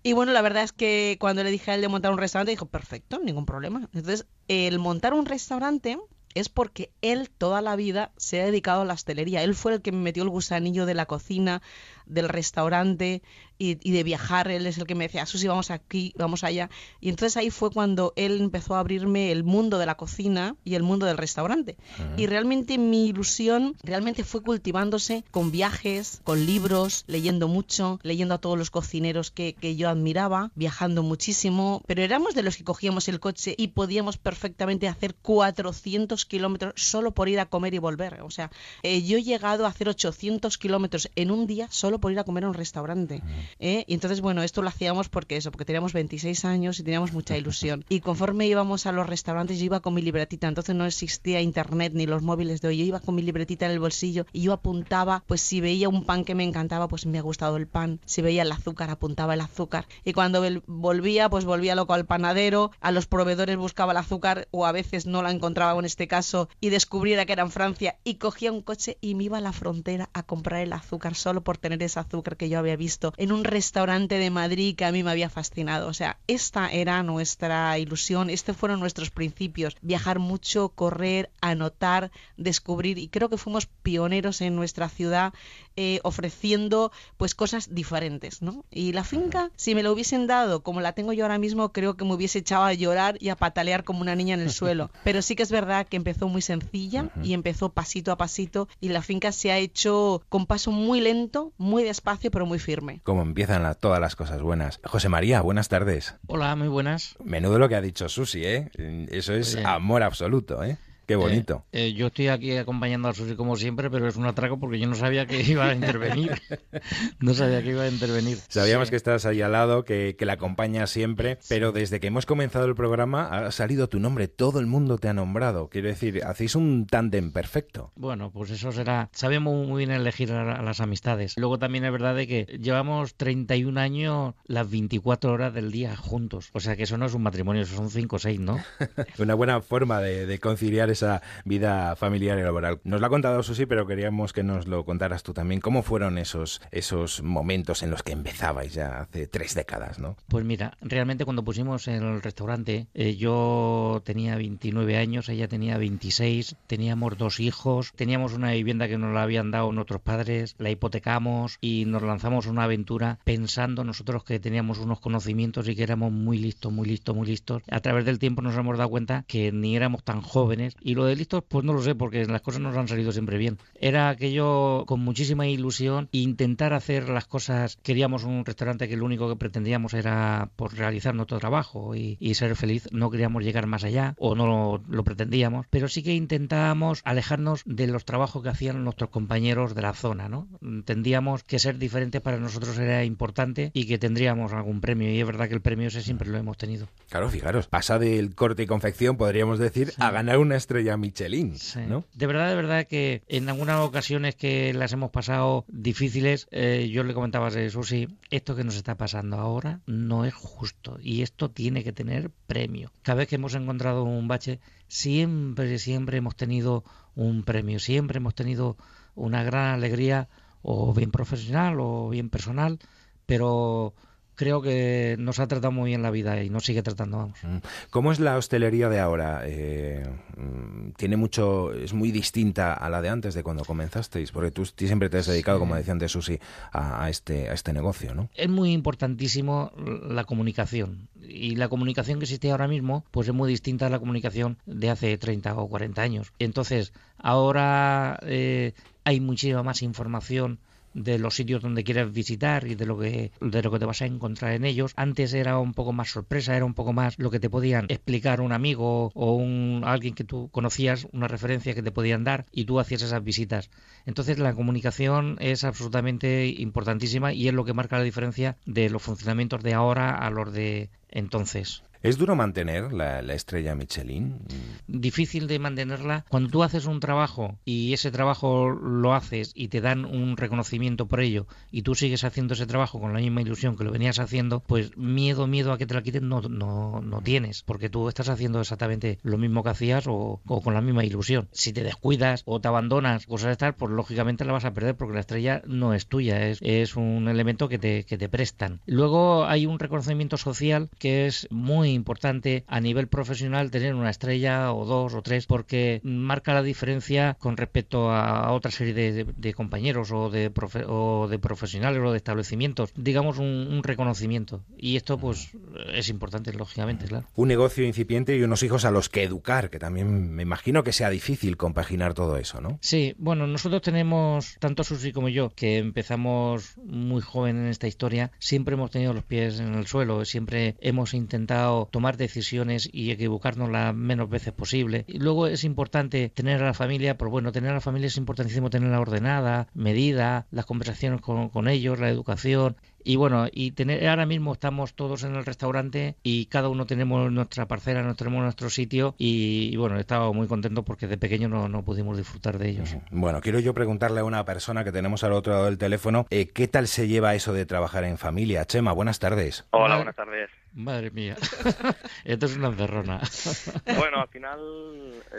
Y bueno, la verdad es que cuando le dije a él de montar un restaurante, dijo, perfecto, ningún problema. Entonces, el montar un restaurante es porque él toda la vida se ha dedicado a la hostelería. Él fue el que me metió el gusanillo de la cocina, del restaurante y, de viajar. Él es el que me decía, Susi, vamos aquí, vamos allá. Y entonces ahí fue cuando él empezó a abrirme el mundo de la cocina y el mundo del restaurante. Y realmente mi ilusión realmente fue cultivándose con viajes, con libros, leyendo mucho, leyendo a todos los cocineros que, que yo admiraba, viajando muchísimo. Pero éramos de los que cogíamos el coche y podíamos perfectamente hacer 400 kilómetros solo por ir a comer y volver. O sea, eh, yo he llegado a hacer 800 kilómetros en un día solo por ir a comer a un restaurante. ¿eh? Y entonces, bueno, esto lo hacíamos porque eso, porque teníamos 26 años y teníamos mucha <laughs> ilusión. Y conforme íbamos a los restaurantes, yo iba con mi libretita, entonces no existía internet ni los móviles de hoy, yo iba con mi libretita en el bolsillo y yo apuntaba, pues si veía un pan que me encantaba, pues me ha gustado el pan, si veía el azúcar, apuntaba el azúcar. Y cuando volvía, pues volvía loco al panadero, a los proveedores buscaba el azúcar o a veces no la encontraba en este caso y descubriera que era en Francia y cogía un coche y me iba a la frontera a comprar el azúcar solo por tener ese azúcar que yo había visto en un restaurante de Madrid que a mí me había fascinado. O sea, esta era nuestra ilusión, estos fueron nuestros principios. Viajar mucho, correr, anotar, descubrir y creo que fuimos pioneros en nuestra ciudad eh, ofreciendo pues cosas diferentes, ¿no? Y la finca, si me lo hubiesen dado como la tengo yo ahora mismo, creo que me hubiese echado a llorar y a patalear como una niña en el suelo. <laughs> Pero sí que es verdad que empezó muy sencilla y empezó pasito a pasito y la finca se ha hecho con paso muy lento, muy despacio, pero muy firme. Como empiezan todas las cosas buenas. José María, buenas tardes. Hola, muy buenas. Menudo lo que ha dicho Susi, ¿eh? Eso es amor absoluto, ¿eh? Qué eh, bonito. Eh, yo estoy aquí acompañando a Susi como siempre, pero es un atraco porque yo no sabía que iba a intervenir. <laughs> no sabía que iba a intervenir. Sabíamos que estás ahí al lado, que, que la acompañas siempre, pero desde que hemos comenzado el programa ha salido tu nombre, todo el mundo te ha nombrado. Quiero decir, hacéis un tándem perfecto. Bueno, pues eso será. Sabemos muy bien elegir a, las amistades. Luego también es verdad de que llevamos 31 años las 24 horas del día juntos. O sea que eso no es un matrimonio, eso son 5 o 6, ¿no? <laughs> Una buena forma de, de conciliar esa vida familiar y laboral. Nos lo ha contado Susi, pero queríamos que nos lo contaras tú también. ¿Cómo fueron esos, esos momentos en los que empezabais ya hace tres décadas, no? Pues mira, realmente cuando pusimos el restaurante, eh, yo tenía 29 años, ella tenía 26, teníamos dos hijos, teníamos una vivienda que nos la habían dado nuestros padres, la hipotecamos y nos lanzamos una aventura pensando nosotros que teníamos unos conocimientos y que éramos muy listos, muy listos, muy listos. A través del tiempo nos hemos dado cuenta que ni éramos tan jóvenes y lo de listos, pues no lo sé, porque las cosas nos han salido siempre bien. Era aquello con muchísima ilusión, intentar hacer las cosas. Queríamos un restaurante que lo único que pretendíamos era por pues, realizar nuestro trabajo y, ser feliz. No queríamos llegar más allá o no lo, pretendíamos, pero sí que intentábamos alejarnos de los trabajos que hacían nuestros compañeros de la zona, ¿no? Entendíamos que ser diferente para nosotros era importante y que tendríamos algún premio y es verdad que el premio ese siempre lo hemos tenido. Claro, fijaros, pasa del corte y confección, podríamos decir, a ganar una estrella Michelin, ¿no? De verdad, de verdad que en algunas ocasiones que las hemos pasado difíciles, eh, yo le comentaba a Susi, esto que nos está pasando ahora no es justo y esto tiene que tener premio. Cada vez que hemos encontrado un bache, siempre, siempre hemos tenido un premio, siempre hemos tenido una gran alegría o bien profesional o bien personal, pero creo que nos ha tratado muy bien la vida y nos sigue tratando, vamos. Mm. ¿Cómo es la hostelería de ahora? Eh, mm, tiene mucho, es muy distinta a la de antes de cuando comenzasteis, porque tú, siempre te has dedicado, como decía antes Susi, a, este, a este negocio, ¿no? Es muy importantísimo la comunicación y la comunicación que existe ahora mismo, pues es muy distinta a la comunicación de hace 30 o 40 años. Entonces, ahora eh, hay muchísima más información de los sitios donde quieres visitar y de lo que de lo que te vas a encontrar en ellos. Antes era un poco más sorpresa, era un poco más lo que te podían explicar un amigo o un alguien que tú conocías, una referencia que te podían dar y tú hacías esas visitas. Entonces la comunicación es absolutamente importantísima y es lo que marca la diferencia de los funcionamientos de ahora a los de entonces. ¿Es duro mantener la, la estrella Michelin? Difícil de mantenerla. Cuando tú haces un trabajo y ese trabajo lo haces y te dan un reconocimiento por ello y tú sigues haciendo ese trabajo con la misma ilusión que lo venías haciendo, pues miedo, miedo a que te la quiten no, no, no tienes, porque tú estás haciendo exactamente lo mismo que hacías o, o con la misma ilusión. Si te descuidas o te abandonas, cosas de estar, pues lógicamente la vas a perder porque la estrella no es tuya, es, es un elemento que te, que te prestan. Luego hay un reconocimiento social que es muy importante a nivel profesional tener una estrella o dos o tres porque marca la diferencia con respecto a otra serie de, de- de compañeros o de, profe- o de profesionales o de establecimientos. Digamos un, un reconocimiento. Y esto pues es importante, lógicamente, claro. Un negocio incipiente y unos hijos a los que educar, que también me imagino que sea difícil compaginar todo eso, ¿no? Sí, bueno, nosotros tenemos, tanto Susi como yo, que empezamos muy joven en esta historia, siempre hemos tenido los pies en el suelo, siempre hemos intentado tomar decisiones y equivocarnos las menos veces posible. Y luego es importante tener a la familia, pues bueno, tener a la familia es importantísimo tenerla ordenada, medida, las conversaciones con, con ellos, la educación. Y bueno, y tener, ahora mismo estamos todos en el restaurante y cada uno tenemos nuestra parcela, nos tenemos nuestro sitio y, y bueno, estaba muy contento porque de pequeño no, no pudimos disfrutar de ellos. Bueno, quiero yo preguntarle a una persona que tenemos al otro lado del teléfono, eh, ¿qué tal se lleva eso de trabajar en familia? Chema, buenas tardes. Hola, buenas tardes. Madre mía, <laughs> esto es una encerrona. <laughs> Bueno, al final,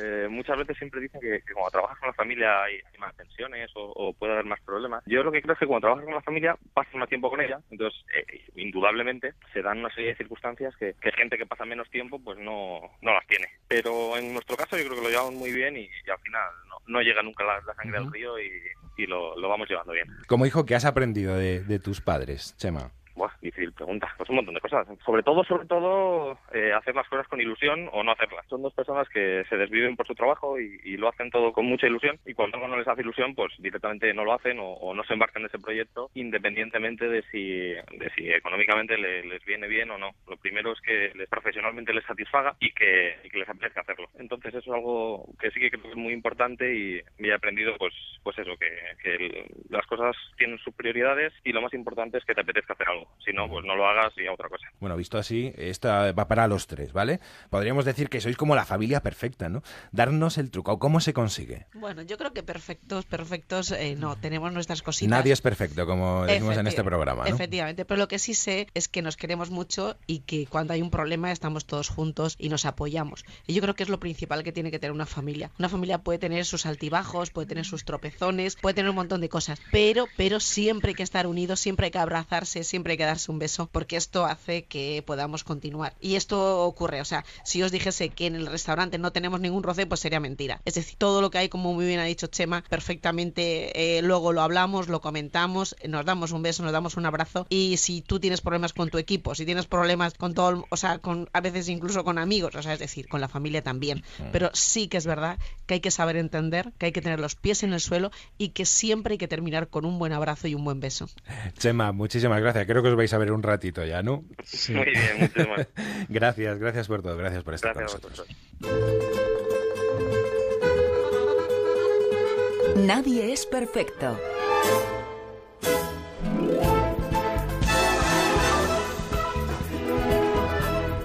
eh, muchas veces siempre dicen que, que cuando trabajas con la familia hay, hay más tensiones o, o puede haber más problemas. Yo lo que creo es que cuando trabajas con la familia pasas más tiempo con ella, entonces, eh, indudablemente, se dan una serie de circunstancias que, que gente que pasa menos tiempo pues no, no las tiene. Pero en nuestro caso yo creo que lo llevamos muy bien y, y al final no, no llega nunca la, la sangre al río y, y lo, lo vamos llevando bien. Como hijo, ¿qué has aprendido de, de tus padres, Chema? Buah, difícil pregunta. Pues un montón de cosas. Sobre todo, sobre todo, eh, hacer las cosas con ilusión o no hacerlas. Son dos personas que se desviven por su trabajo y, lo hacen todo con mucha ilusión. Y cuando algo no les hace ilusión, pues directamente no lo hacen o, no se embarcan en ese proyecto, independientemente de si, de si económicamente le- les viene bien o no. Lo primero es que les profesionalmente les satisfaga y que, les apetezca hacerlo. Entonces eso es algo que sí que creo que es muy importante y, y he aprendido, pues, pues eso, que, las cosas tienen sus prioridades y lo más importante es que te apetezca hacer algo. Si no, pues no lo hagas y a otra cosa. Bueno, visto así, esta va para los tres, ¿vale? Podríamos decir que sois como la familia perfecta, ¿no? Darnos el truco, ¿cómo se consigue? Bueno, yo creo que perfectos, perfectos, eh, no, tenemos nuestras cositas. Nadie es perfecto, como decimos en este programa, ¿no? Efectivamente, pero lo que sí sé es que nos queremos mucho y que cuando hay un problema estamos todos juntos y nos apoyamos. Y yo creo que es lo principal que tiene que tener una familia. Una familia puede tener sus altibajos, puede tener sus tropezones, puede tener un montón de cosas, pero, pero siempre hay que estar unidos, siempre hay que abrazarse, siempre hay que darse un beso, porque esto hace que podamos continuar. Y esto ocurre, o sea, si os dijese que en el restaurante no tenemos ningún roce, pues sería mentira. Es decir, todo lo que hay, como muy bien ha dicho Chema, perfectamente eh, luego lo hablamos, lo comentamos, nos damos un beso, nos damos un abrazo. Y si tú tienes problemas con tu equipo, si tienes problemas con todo, o sea, con a veces incluso con amigos, o sea, es decir, con la familia también. Pero sí que es verdad que hay que saber entender, que hay que tener los pies en el suelo y que siempre hay que terminar con un buen abrazo y un buen beso. Chema, muchísimas gracias. Creo que os vais a ver un ratito ya, ¿no? Muy bien, muchísimas <laughs> Gracias, gracias por todo. Gracias por estar gracias con nosotros. Nadie es perfecto.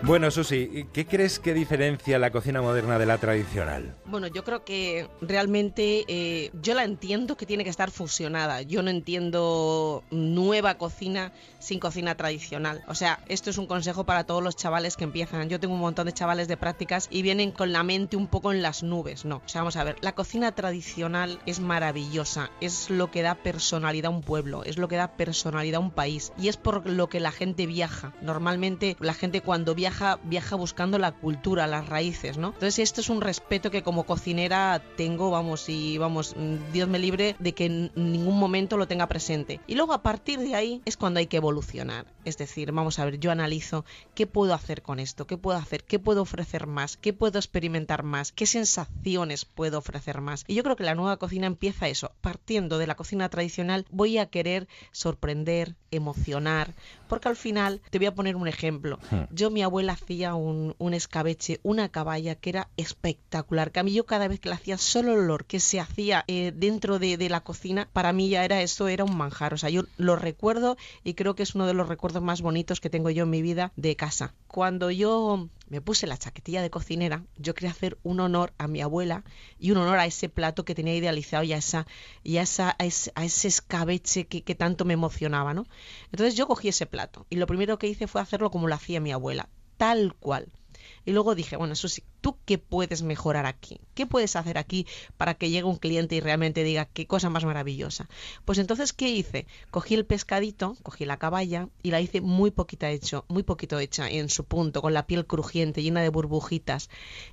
Bueno, Susi, ¿qué crees que diferencia la cocina moderna de la tradicional? Bueno, yo creo que realmente eh, yo la entiendo que tiene que estar fusionada. Yo no entiendo nueva cocina sin cocina tradicional. O sea, esto es un consejo para todos los chavales que empiezan. Yo tengo un montón de chavales de prácticas y vienen con la mente un poco en las nubes. No, o sea, vamos a ver, la cocina tradicional es maravillosa. Es lo que da personalidad a un pueblo, es lo que da personalidad a un país. Y es por lo que la gente viaja. Normalmente la gente cuando viaja, viaja buscando la cultura, las raíces, ¿no? Entonces esto es un respeto que como cocinera tengo, vamos, y vamos, mm, Dios me libre de que en ningún momento lo tenga presente. Y luego a partir de ahí es cuando hay que evolucionar. Es decir, vamos a ver, yo analizo qué puedo hacer con esto, qué puedo hacer, qué puedo ofrecer más, qué puedo experimentar más, qué sensaciones puedo ofrecer más. Y yo creo que la nueva cocina empieza eso, partiendo de la cocina tradicional, voy a querer sorprender, emocionar, porque al final te voy a poner un ejemplo. Yo mi abuela hacía un, un escabeche, una caballa que era espectacular, que a mí yo cada vez que la hacía, solo el olor que se hacía eh, dentro de, de la cocina, para mí ya era eso, era un manjar. O sea, yo lo recuerdo y creo que es uno de los recuerdos más bonitos que tengo yo en mi vida de casa. Cuando yo me puse la chaquetilla de cocinera, yo quería hacer un honor a mi abuela y un honor a ese plato que tenía idealizado y a, esa, y a, esa, a, ese, a ese escabeche que, que tanto me emocionaba, ¿no? Entonces yo cogí ese plato y lo primero que hice fue hacerlo como lo hacía mi abuela, tal cual. Y luego dije, bueno, eso sí, ¿tú qué puedes mejorar aquí? ¿Qué puedes hacer aquí para que llegue un cliente y realmente diga qué cosa más maravillosa? Pues entonces, ¿qué hice? Cogí el pescadito, cogí la caballa y la hice muy poquita hecho, muy poquito hecha en su punto, con la piel crujiente, llena de burbujitas.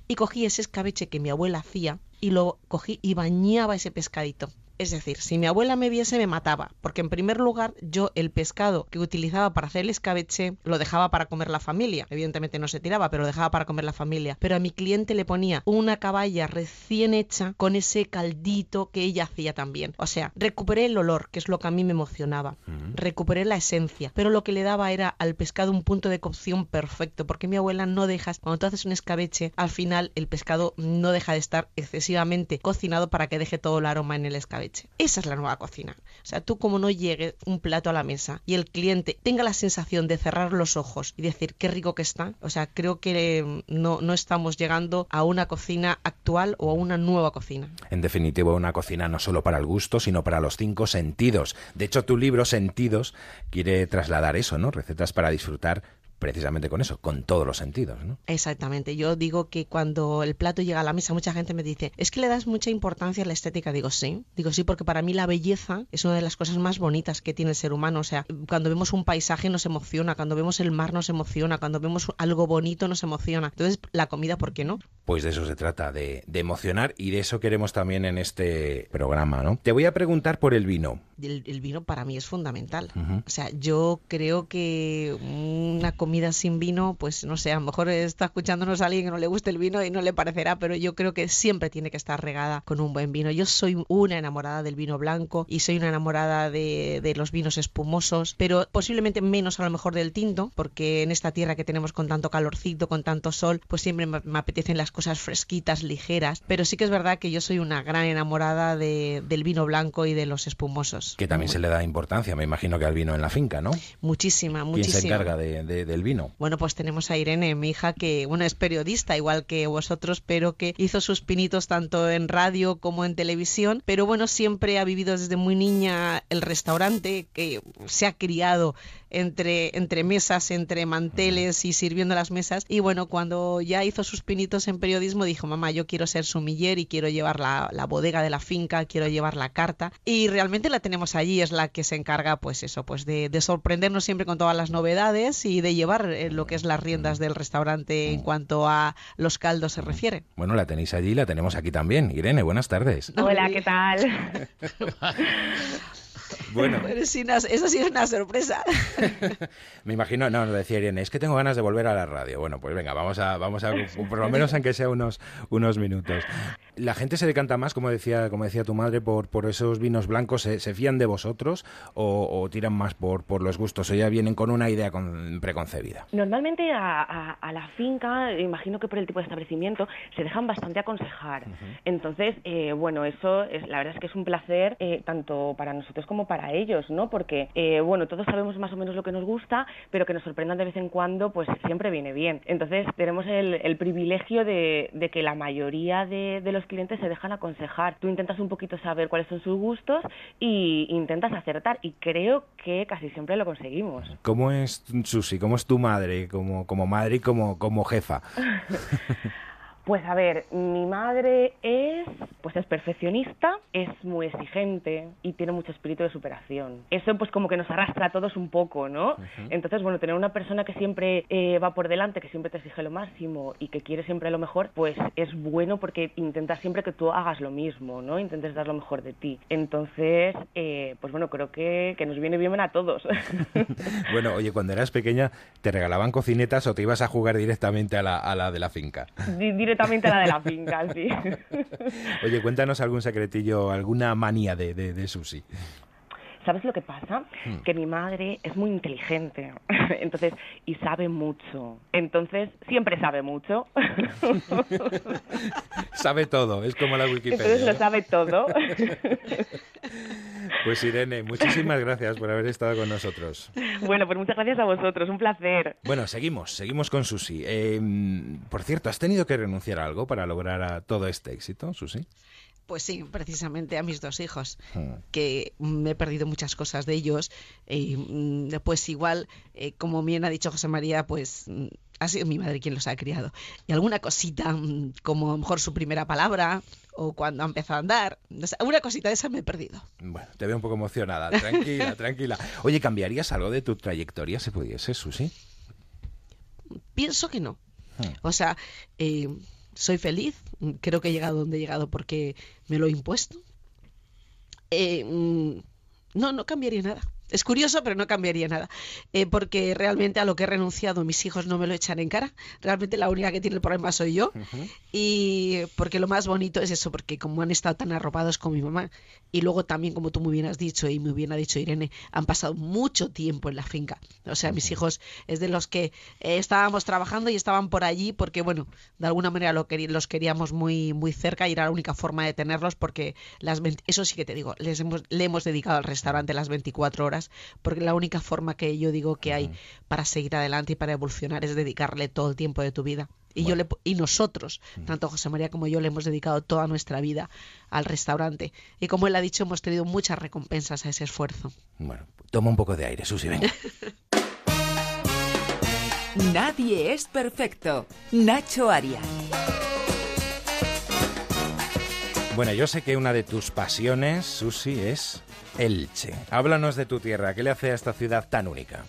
Y cogí ese escabeche que mi abuela hacía y lo cogí y bañaba ese pescadito. Es decir, si mi abuela me viese me mataba, porque en primer lugar yo el pescado que utilizaba para hacer el escabeche lo dejaba para comer la familia. Evidentemente no se tiraba, pero lo dejaba para comer la familia. Pero a mi cliente le ponía una caballa recién hecha con ese caldito que ella hacía también. O sea, recuperé el olor, que es lo que a mí me emocionaba. Recuperé la esencia, pero lo que le daba era al pescado un punto de cocción perfecto, porque mi abuela no deja, cuando tú haces un escabeche, al final el pescado no deja de estar excesivamente cocinado para que deje todo el aroma en el escabeche. Esa es la nueva cocina. O sea, tú como no llegue un plato a la mesa y el cliente tenga la sensación de cerrar los ojos y decir qué rico que está, o sea, creo que no, no estamos llegando a una cocina actual o a una nueva cocina. En definitiva, una cocina no solo para el gusto, sino para los cinco sentidos. De hecho, tu libro Sentidos quiere trasladar eso, ¿no? Recetas para disfrutar precisamente con eso, con todos los sentidos, ¿no? Exactamente. Yo digo que cuando el plato llega a la mesa, mucha gente me dice, es que le das mucha importancia a la estética. Digo, sí. Digo, sí, porque para mí la belleza es una de las cosas más bonitas que tiene el ser humano. O sea, cuando vemos un paisaje nos emociona, cuando vemos el mar nos emociona, cuando vemos algo bonito nos emociona. Entonces, la comida, ¿por qué no? Pues de eso se trata, de, de emocionar y de eso queremos también en este programa, ¿no? Te voy a preguntar por el vino. El, el vino para mí es fundamental. Uh -huh. O sea, yo creo que una comida sin vino, pues no sé, a lo mejor está escuchándonos a alguien que no le guste el vino y no le parecerá, pero yo creo que siempre tiene que estar regada con un buen vino. Yo soy una enamorada del vino blanco y soy una enamorada de, de los vinos espumosos, pero posiblemente menos a lo mejor del tinto, porque en esta tierra que tenemos con tanto calorcito, con tanto sol, pues siempre me, me apetecen las cosas fresquitas, ligeras, pero sí que es verdad que yo soy una gran enamorada de, del vino blanco y de los espumosos. Que también se le da importancia, me imagino que al vino en la finca, ¿no? Muchísima, muchísima. ¿Quién se encarga de, de, del vino? Bueno, pues tenemos a Irene, mi hija, que bueno, es periodista, igual que vosotros, pero que hizo sus pinitos tanto en radio como en televisión, pero bueno, siempre ha vivido desde muy niña el restaurante, que se ha criado entre, entre mesas, entre manteles y sirviendo las mesas. Y bueno, cuando ya hizo sus pinitos en periodismo, dijo, mamá, yo quiero ser sumiller y quiero llevar la, la, bodega de la finca, quiero llevar la carta. Y realmente la tenemos allí, es la que se encarga, pues eso, pues de, de sorprendernos siempre con todas las novedades y de llevar eh, lo que es las riendas del restaurante en cuanto a los caldos se refiere. Bueno, la tenéis allí, la tenemos aquí también. Irene, buenas tardes. Hola, ¿qué tal? <laughs> Bueno, <laughs> Pero sí, no, eso sí es una sorpresa. <laughs> me imagino, no, lo decía Irene, es que tengo ganas de volver a la radio. Bueno, pues venga, vamos a, vamos a, por lo menos aunque sea unos, unos minutos. La gente se decanta más, como decía, como decía tu madre, por, por esos vinos blancos. ¿Se, se fían de vosotros o, o, tiran más por, por los gustos? ¿O ya vienen con una idea con, preconcebida? Normalmente a, a, a, la finca, imagino que por el tipo de establecimiento, se dejan bastante aconsejar. Uh -huh. Entonces, eh, bueno, eso es, la verdad es que es un placer eh, tanto para nosotros como para ellos, ¿no? Porque, eh, bueno, todos sabemos más o menos lo que nos gusta, pero que nos sorprendan de vez en cuando, pues siempre viene bien. Entonces, tenemos el, el privilegio de, de, que la mayoría de, de, los clientes se dejan aconsejar. Tú intentas un poquito saber cuáles son sus gustos y intentas acertar, y creo que casi siempre lo conseguimos. ¿Cómo es, Susi? ¿Cómo es tu madre? Como, como madre y como, como jefa. <laughs> Pues a ver, mi madre es, pues es perfeccionista, es muy exigente y tiene mucho espíritu de superación. Eso pues como que nos arrastra a todos un poco, ¿no? Uh -huh. Entonces, bueno, tener una persona que siempre eh, va por delante, que siempre te exige lo máximo y que quiere siempre lo mejor, pues es bueno porque intenta siempre que tú hagas lo mismo, ¿no? Intentes dar lo mejor de ti. Entonces, eh, pues bueno, creo que, que nos viene bien a todos. <laughs> bueno, oye, cuando eras pequeña, ¿te regalaban cocinetas o te ibas a jugar directamente a la, a la de la finca? La de la finca, sí. <laughs> Oye, cuéntanos algún secretillo, alguna manía de, de, de Susi. ¿Sabes lo que pasa? Hmm. Que mi madre es muy inteligente, <laughs> entonces, y sabe mucho. Entonces, siempre sabe mucho. <laughs> sabe todo, es como la Wikipedia. Entonces lo ¿eh? sabe todo. <laughs> Pues Irene, muchísimas gracias por haber estado con nosotros. Bueno, pues muchas gracias a vosotros, un placer. Bueno, seguimos, seguimos con Susi. Eh, por cierto, ¿has tenido que renunciar a algo para lograr a todo este éxito, Susi? Pues sí, precisamente a mis dos hijos, Hmm. que me he perdido muchas cosas de ellos. Y mm, pues igual, eh, como bien ha dicho José María, pues mm, ha sido mi madre quien los ha criado. Y alguna cosita, mm, como a lo mejor su primera palabra, o cuando ha empezado a andar, o sea, una cosita de esa me he perdido. Bueno, te veo un poco emocionada. Tranquila, <laughs> tranquila. Oye, ¿cambiarías algo de tu trayectoria si pudiese, Susi? Pienso que no. Hmm. O sea, eh, soy feliz, creo que he llegado donde he llegado porque me lo he impuesto. Eh, mm, no, no cambiaría nada. Es curioso, pero no cambiaría nada. Eh, porque realmente a lo que he renunciado mis hijos no me lo echan en cara. Realmente la única que tiene el problema soy yo. Y porque lo más bonito es eso, porque como han estado tan arropados con mi mamá, y luego también, como tú muy bien has dicho, y muy bien ha dicho Irene, han pasado mucho tiempo en la finca. O sea, mis hijos es de los que eh, estábamos trabajando y estaban por allí porque, bueno, de alguna manera lo los queríamos muy, muy cerca y era la única forma de tenerlos porque las 20 eso sí que te digo, les hemos, le hemos dedicado al restaurante las 24 horas porque la única forma que yo digo que hay para seguir adelante y para evolucionar es dedicarle todo el tiempo de tu vida. Y, yo le, y nosotros, tanto José María como yo, le hemos dedicado toda nuestra vida al restaurante. Y como él ha dicho, hemos tenido muchas recompensas a ese esfuerzo. Bueno, toma un poco de aire, Susi, venga. <laughs> Nadie es perfecto. Nacho Arias. Bueno, yo sé que una de tus pasiones, Susi, es Elche. Háblanos de tu tierra. ¿Qué le hace a esta ciudad tan única?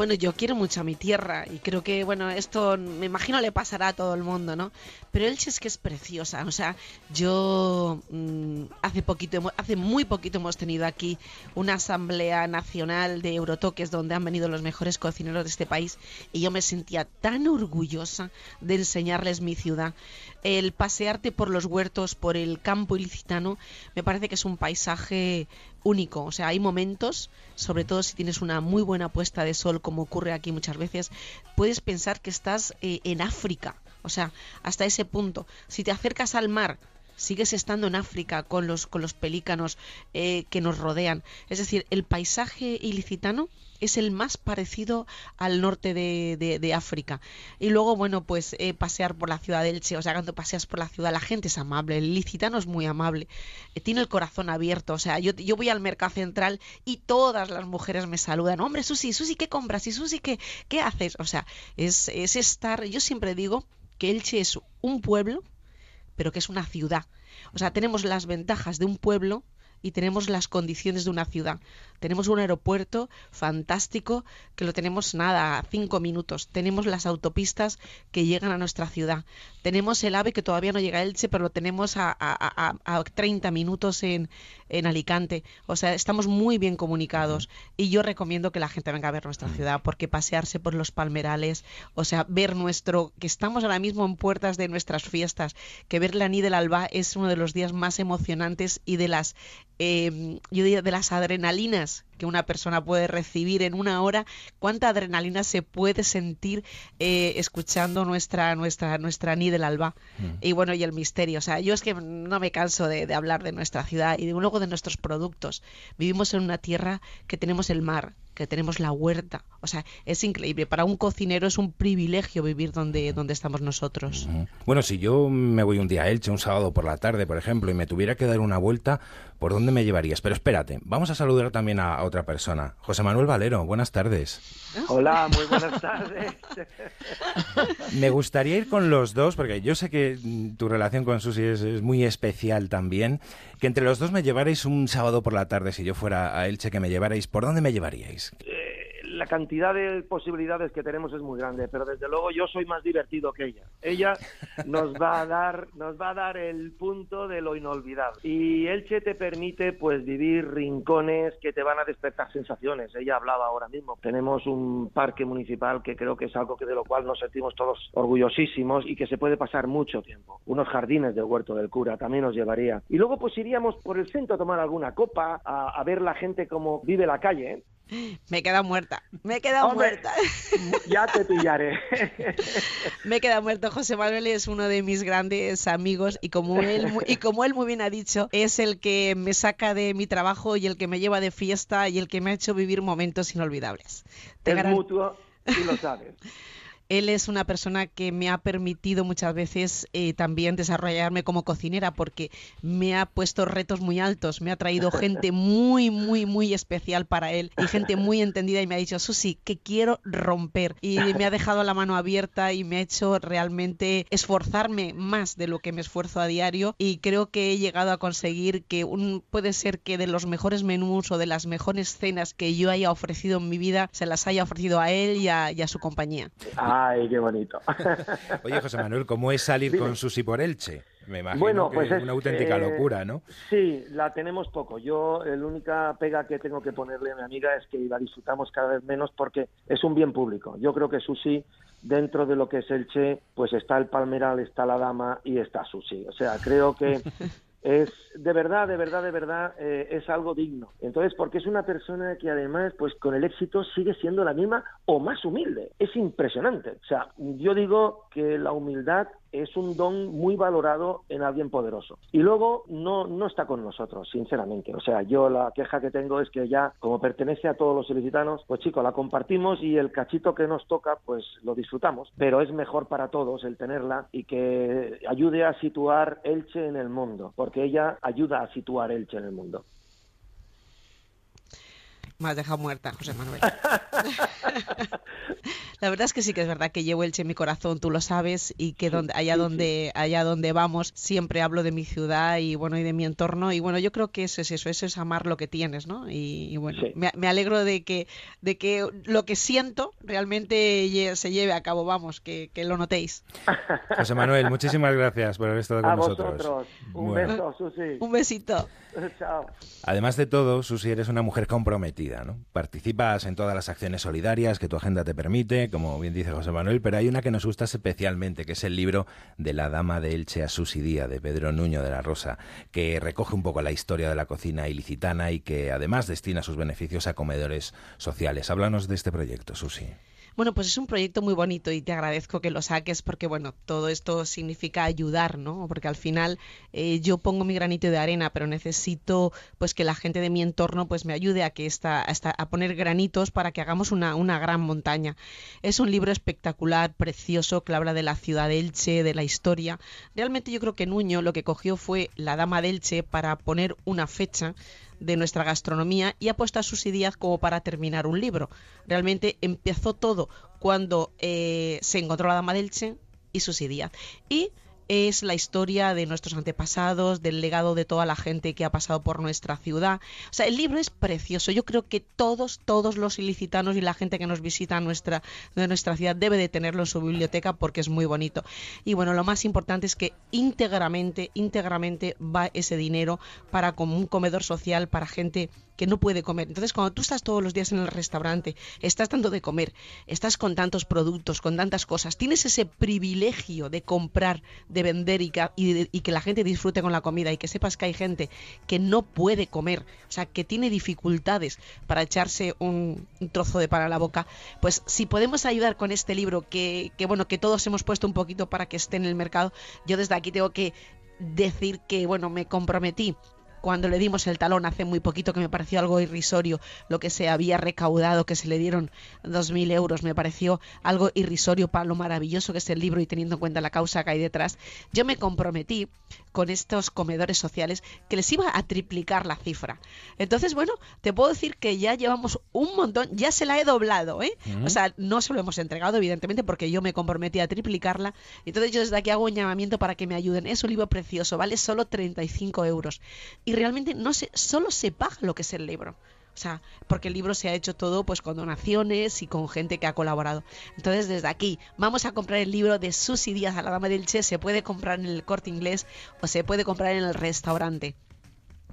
Bueno, yo quiero mucho a mi tierra y creo que, bueno, esto me imagino le pasará a todo el mundo, ¿no? Pero Elche es que es preciosa, o sea, yo mm, hace poquito, hace muy poquito hemos tenido aquí una asamblea nacional de Eurotoques donde han venido los mejores cocineros de este país y yo me sentía tan orgullosa de enseñarles mi ciudad. El pasearte por los huertos, por el campo ilicitano, me parece que es un paisaje único. O sea, hay momentos, sobre todo si tienes una muy buena puesta de sol, como ocurre aquí muchas veces, puedes pensar que estás eh, en África. O sea, hasta ese punto. Si te acercas al mar, sigues estando en África con los, con los pelícanos eh, que nos rodean. Es decir, el paisaje ilicitano es el más parecido al norte de, de- África. Y luego, bueno, pues eh, pasear por la ciudad de Elche, o sea, cuando paseas por la ciudad, la gente es amable, el ilicitano es muy amable, eh, tiene el corazón abierto, o sea, yo, yo voy al mercado central y todas las mujeres me saludan, hombre, Susi, Susi, ¿qué compras? Y Susi, ¿qué, qué haces? O sea, es, es estar, yo siempre digo que Elche es un pueblo, pero que es una ciudad. O sea, tenemos las ventajas de un pueblo y tenemos las condiciones de una ciudad. Tenemos un aeropuerto fantástico que lo tenemos nada, a cinco minutos. Tenemos las autopistas que llegan a nuestra ciudad. Tenemos el AVE que todavía no llega a Elche, pero lo tenemos a, a, a, a 30 minutos en, en Alicante. O sea, estamos muy bien comunicados. Y yo recomiendo que la gente venga a ver nuestra ciudad, porque pasearse por los palmerales, o sea, ver nuestro, que estamos ahora mismo en puertas de nuestras fiestas, que ver la Ni del Alba es uno de los días más emocionantes y de las, eh, de las adrenalinas que una persona puede recibir en una hora, cuánta adrenalina se puede sentir eh, escuchando nuestra, nuestra, nuestra Ni del Alba. Y bueno, y el misterio. O sea, yo es que no me canso de, de hablar de nuestra ciudad y de, luego de nuestros productos. Vivimos en una tierra que tenemos el mar, que tenemos la huerta. O sea, es increíble. Para un cocinero es un privilegio vivir donde, donde estamos nosotros. Bueno, si yo me voy un día a Elche, un sábado por la tarde, por ejemplo, y me tuviera que dar una vuelta, ¿por dónde me llevarías? Pero espérate, vamos a saludar también a, a otra persona. José Manuel Valero, buenas tardes. Hola, muy buenas tardes. <laughs> Me gustaría ir con los dos, porque yo sé que mm, tu relación con Susi es, es muy especial también. Que entre los dos me llevarais un sábado por la tarde, si yo fuera a Elche, que me llevarais. ¿Por dónde me llevaríais? Eh, la cantidad de posibilidades que tenemos es muy grande, pero desde luego yo soy más divertido que ella. Ella nos va a dar, nos va a dar el punto de lo inolvidable. Y Elche te permite pues vivir rincones que te van a despertar sensaciones. Ella hablaba ahora mismo. Tenemos un parque municipal que creo que es algo que de lo cual nos sentimos todos orgullosísimos y que se puede pasar mucho tiempo. Unos jardines del Huerto del Cura también nos llevaría. Y luego pues iríamos por el centro a tomar alguna copa, a, a ver la gente cómo vive la calle. Me he quedado muerta, me he quedado Hombre, muerta. Ya te pillaré. <laughs> Me he quedado muerto. José Manuel es uno de mis grandes amigos y como él mu- y como él muy bien ha dicho, es el que me saca de mi trabajo y el que me lleva de fiesta y el que me ha hecho vivir momentos inolvidables. Te es garan- mutuo y lo sabes. <laughs> Él es una persona que me ha permitido muchas veces eh, también desarrollarme como cocinera porque me ha puesto retos muy altos, me ha traído <laughs> gente muy, muy, muy especial para él y gente muy entendida y me ha dicho, Susi, que quiero romper y me ha dejado la mano abierta y me ha hecho realmente esforzarme más de lo que me esfuerzo a diario y creo que he llegado a conseguir que un, puede ser que de los mejores menús o de las mejores cenas que yo haya ofrecido en mi vida se las haya ofrecido a él y a, y a su compañía. Ay, qué bonito. <laughs> Oye, José Manuel, ¿cómo es salir Dime. con Susi por Elche? Me imagino Bueno, que pues es una auténtica eh, locura, ¿no? Sí, la tenemos poco. Yo, la única pega que tengo que ponerle a mi amiga es que la disfrutamos cada vez menos porque es un bien público. Yo creo que Susi, dentro de lo que es el Che, pues está el Palmeral, está la Dama y está Susi. O sea, creo que <laughs> es de verdad, de verdad, de verdad, eh, es algo digno. Entonces, porque es una persona que además, pues con el éxito sigue siendo la misma o más humilde. Es impresionante. O sea, yo digo que la humildad es un don muy valorado en alguien poderoso. Y luego no, no está con nosotros, sinceramente. O sea, yo la queja que tengo es que ya, como pertenece a todos los ilicitanos, pues chicos, la compartimos y el cachito que nos toca, pues lo disfrutamos. Pero es mejor para todos el tenerla y que ayude a situar Elche en el mundo, porque ella ayuda a situar Elche en el mundo. Me has dejado muerta, José Manuel. <laughs> La verdad es que sí que es verdad que llevo Elche en mi corazón, tú lo sabes, y que donde, allá donde allá donde vamos siempre hablo de mi ciudad y bueno y de mi entorno y bueno yo creo que eso es eso, eso es amar lo que tienes, ¿no? Y, y bueno Sí. me, me alegro de que de que lo que siento realmente se lleve a cabo, vamos, que, que lo notéis. <laughs> José Manuel, muchísimas gracias por haber estado con A nosotros. vosotros. Un Bueno. beso, Susi. Un besito. <laughs> Chao. Además de todo, Susi, eres una mujer comprometida, Participas en todas las acciones solidarias que tu agenda te permite, como bien dice José Manuel, pero hay una que nos gusta especialmente, que es el libro de la dama de Elche a Susi Díaz, de Pedro Nuño de la Rosa, que recoge un poco la historia de la cocina ilicitana y que además destina sus beneficios a comedores sociales. Háblanos de este proyecto, Susi. Bueno, pues es un proyecto muy bonito y te agradezco que lo saques porque, bueno, todo esto significa ayudar, ¿no? Porque al final eh, yo pongo mi granito de arena, pero necesito pues que la gente de mi entorno pues me ayude a que esta, a, a poner granitos para que hagamos una, una gran montaña. Es un libro espectacular, precioso, que habla de la ciudad de Elche, de la historia. Realmente yo creo que Nuño lo que cogió fue la dama de Elche para poner una fecha de nuestra gastronomía y ha puesto a Susi Díaz como para terminar un libro. Realmente empezó todo cuando eh, se encontró la dama del Elche y Díaz. Y es la historia de nuestros antepasados, del legado de toda la gente que ha pasado por nuestra ciudad. O sea, el libro es precioso. Yo creo que todos, todos los ilicitanos y la gente que nos visita nuestra, de nuestra ciudad debe de tenerlo en su biblioteca porque es muy bonito. Y bueno, lo más importante es que íntegramente, íntegramente va ese dinero para como un comedor social para gente que no puede comer. Entonces, cuando tú estás todos los días en el restaurante, estás dando de comer, estás con tantos productos, con tantas cosas, tienes ese privilegio de comprar, de vender y que, y de- y que la gente disfrute con la comida y que sepas que hay gente que no puede comer, o sea, que tiene dificultades para echarse un, un trozo de pan a la boca, pues si podemos ayudar con este libro que, que, bueno, que todos hemos puesto un poquito para que esté en el mercado, yo desde aquí tengo que decir que, bueno, me comprometí cuando le dimos el talón hace muy poquito, que me pareció algo irrisorio lo que se había recaudado, que se le dieron 2.000 euros, me pareció algo irrisorio para lo maravilloso que es el libro y teniendo en cuenta la causa que hay detrás. Yo me comprometí con estos comedores sociales que les iba a triplicar la cifra. Entonces, bueno, te puedo decir que ya llevamos un montón, ya se la he doblado, ¿eh? O sea, no se lo hemos entregado, evidentemente, porque yo me comprometí a triplicarla. Entonces, yo desde aquí hago un llamamiento para que me ayuden. Es un libro precioso, vale solo 35 euros. Y realmente no se, solo se paga lo que es el libro. O sea, porque el libro se ha hecho todo pues con donaciones y con gente que ha colaborado. Entonces, desde aquí, vamos a comprar el libro de Susi Díaz a la Dama del Che, se puede comprar en el corte inglés o se puede comprar en el restaurante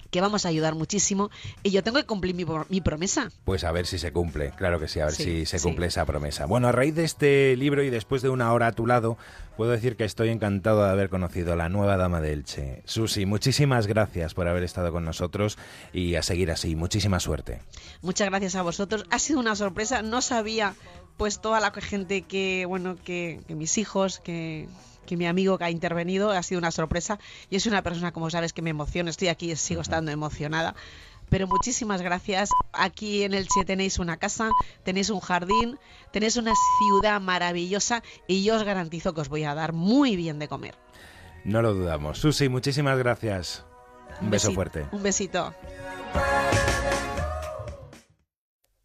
que vamos a ayudar muchísimo y yo tengo que cumplir mi, promesa. Pues a ver si se cumple, claro que sí, a ver si se cumple esa promesa. Bueno, a raíz de este libro y después de una hora a tu lado, puedo decir que estoy encantado de haber conocido a la nueva dama de Elche. Susi, muchísimas gracias por haber estado con nosotros y a seguir así. Muchísima suerte. Muchas gracias a vosotros. Ha sido una sorpresa, no sabía pues toda la gente que, bueno, que mis hijos, que que mi amigo que ha intervenido ha sido una sorpresa y es una persona, como sabes, que me emociona. Estoy aquí y sigo estando emocionada. Pero muchísimas gracias. Aquí en el Che tenéis una casa, tenéis un jardín, tenéis una ciudad maravillosa y yo os garantizo que os voy a dar muy bien de comer. No lo dudamos. Susi, muchísimas gracias. Un, beso fuerte. Un besito.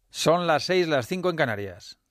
Son las seis, las cinco en Canarias.